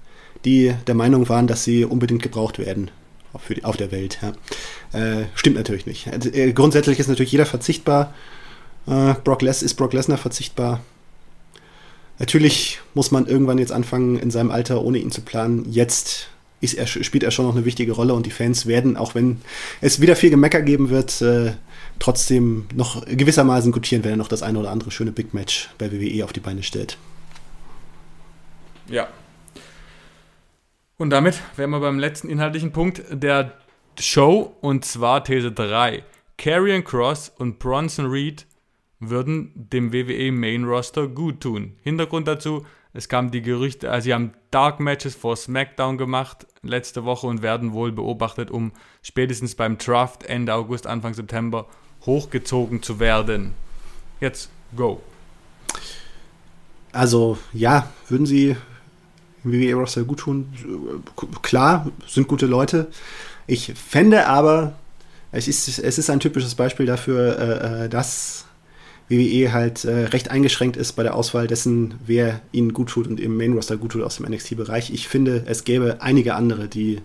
die der Meinung waren, dass sie unbedingt gebraucht werden auf, die, auf der Welt. Ja. Äh, stimmt natürlich nicht. Also, äh, grundsätzlich ist natürlich jeder verzichtbar. Äh, Brock Les ist Brock Lesnar verzichtbar. Natürlich muss man irgendwann jetzt anfangen, in seinem Alter ohne ihn zu planen. Jetzt er, spielt er schon noch eine wichtige Rolle und die Fans werden, auch wenn es wieder viel Gemecker geben wird, äh, trotzdem noch gewissermaßen gutieren, wenn er noch das eine oder andere schöne Big Match bei WWE auf die Beine stellt. Ja. Und damit wären wir beim letzten inhaltlichen Punkt der Show und zwar These 3. Karrion Cross und Bronson Reed würden dem WWE Main Roster gut tun. Hintergrund dazu, es kamen die Gerüchte, also sie haben Dark Matches vor SmackDown gemacht letzte Woche und werden wohl beobachtet, um spätestens beim Draft Ende August, Anfang September hochgezogen zu werden. Jetzt go. Also ja, würden sie WWE Roster gut tun? Klar, sind gute Leute. Ich fände aber, es ist, es ist ein typisches Beispiel dafür, äh, äh dass WWE halt äh, recht eingeschränkt ist bei der Auswahl dessen, wer ihnen gut tut und im Main Roster gut tut aus dem NXT-Bereich. Ich finde, es gäbe einige andere, die,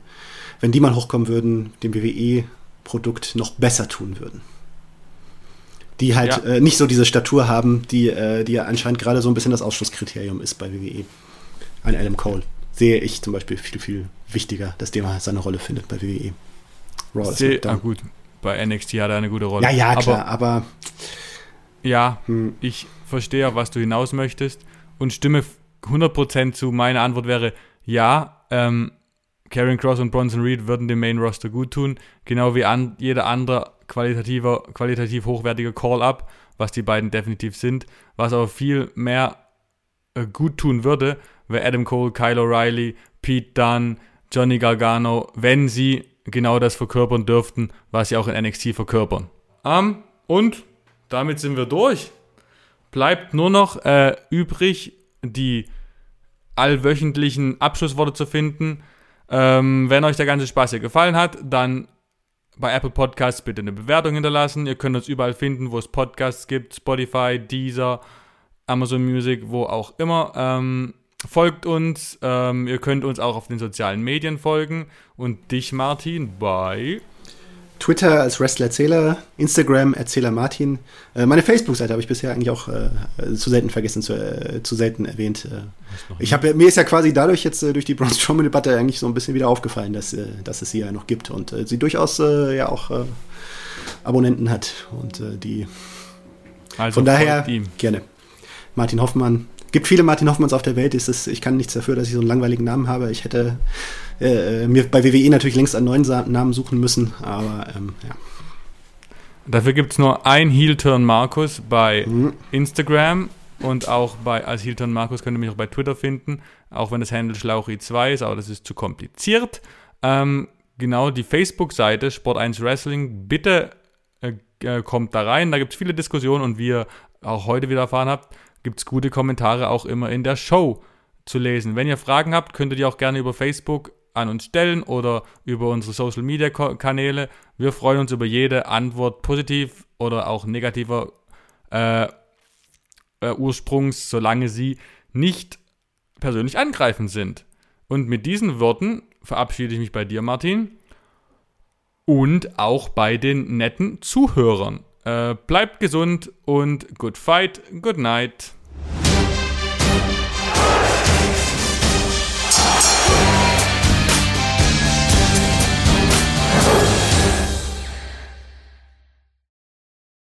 wenn die mal hochkommen würden, dem WWE-Produkt noch besser tun würden. Die halt ja. äh, nicht so diese Statur haben, die, äh, die ja anscheinend gerade so ein bisschen das Ausschlusskriterium ist bei WWE. Ein Adam Cole sehe ich zum Beispiel viel, viel wichtiger, dass der mal seine Rolle findet bei WWE. Raw Seh, ah, gut, bei NXT hat er eine gute Rolle. Ja, ja, klar, aber, aber ja, hm. ich verstehe, was du hinaus möchtest und stimme 100% zu. Meine Antwort wäre ja. Ähm, Karen Cross und Bronson Reed würden dem Main Roster gut tun, genau wie an, jeder andere qualitativer, qualitativ hochwertige Call-Up, was die beiden definitiv sind. Was aber viel mehr äh, gut tun würde, wäre Adam Cole, Kyle O'Reilly, Pete Dunne, Johnny Gargano, wenn sie genau das verkörpern dürften, was sie auch in NXT verkörpern. Um, und damit sind wir durch. Bleibt nur noch äh, übrig, die allwöchentlichen Abschlussworte zu finden. Ähm, wenn euch der ganze Spaß hier gefallen hat, dann bei Apple Podcasts bitte eine Bewertung hinterlassen. Ihr könnt uns überall finden, wo es Podcasts gibt, Spotify, Deezer, Amazon Music, wo auch immer. Ähm, folgt uns. Ähm, ihr könnt uns auch auf den sozialen Medien folgen. Und dich, Martin, bei Twitter als Wrestler Erzähler, Instagram Erzähler Martin. Äh, meine Facebook-Seite habe ich bisher eigentlich auch äh, zu selten vergessen, zu, äh, zu selten erwähnt. Äh. ich habe mir ist ja quasi dadurch jetzt äh, durch die Braun Strowman-Debatte eigentlich so ein bisschen wieder aufgefallen, dass, äh, dass es sie ja noch gibt und sie durchaus ja auch Abonnenten hat und die also von daher gerne. Martin Hoffmann. Gibt viele Martin Hoffmanns auf der Welt. Es, ich kann nichts dafür, dass ich so einen langweiligen Namen habe. Ich hätte äh, mir bei WWE natürlich längst einen neuen Namen suchen müssen, aber ähm, ja. Dafür gibt es nur ein Heel-Turn Markus bei mhm. Instagram und auch bei, als Heel-Turn Markus könnt ihr mich auch bei Twitter finden, auch wenn das Handle Schlauchi2 ist, aber das ist zu kompliziert. Ähm, genau, die Facebook-Seite Sport1 Wrestling, bitte äh, äh, kommt da rein, da gibt es viele Diskussionen und wie ihr auch heute wieder erfahren habt, gibt es gute Kommentare auch immer in der Show zu lesen. Wenn ihr Fragen habt, könnt ihr die auch gerne über Facebook an uns stellen oder über unsere Social Media Kanäle. Wir freuen uns über jede Antwort positiv oder auch negativer äh, äh, Ursprungs, solange sie nicht persönlich angreifend sind. Und mit diesen Worten verabschiede ich mich bei dir, Martin, und auch bei den netten Zuhörern. Äh, bleibt gesund und good fight, good night.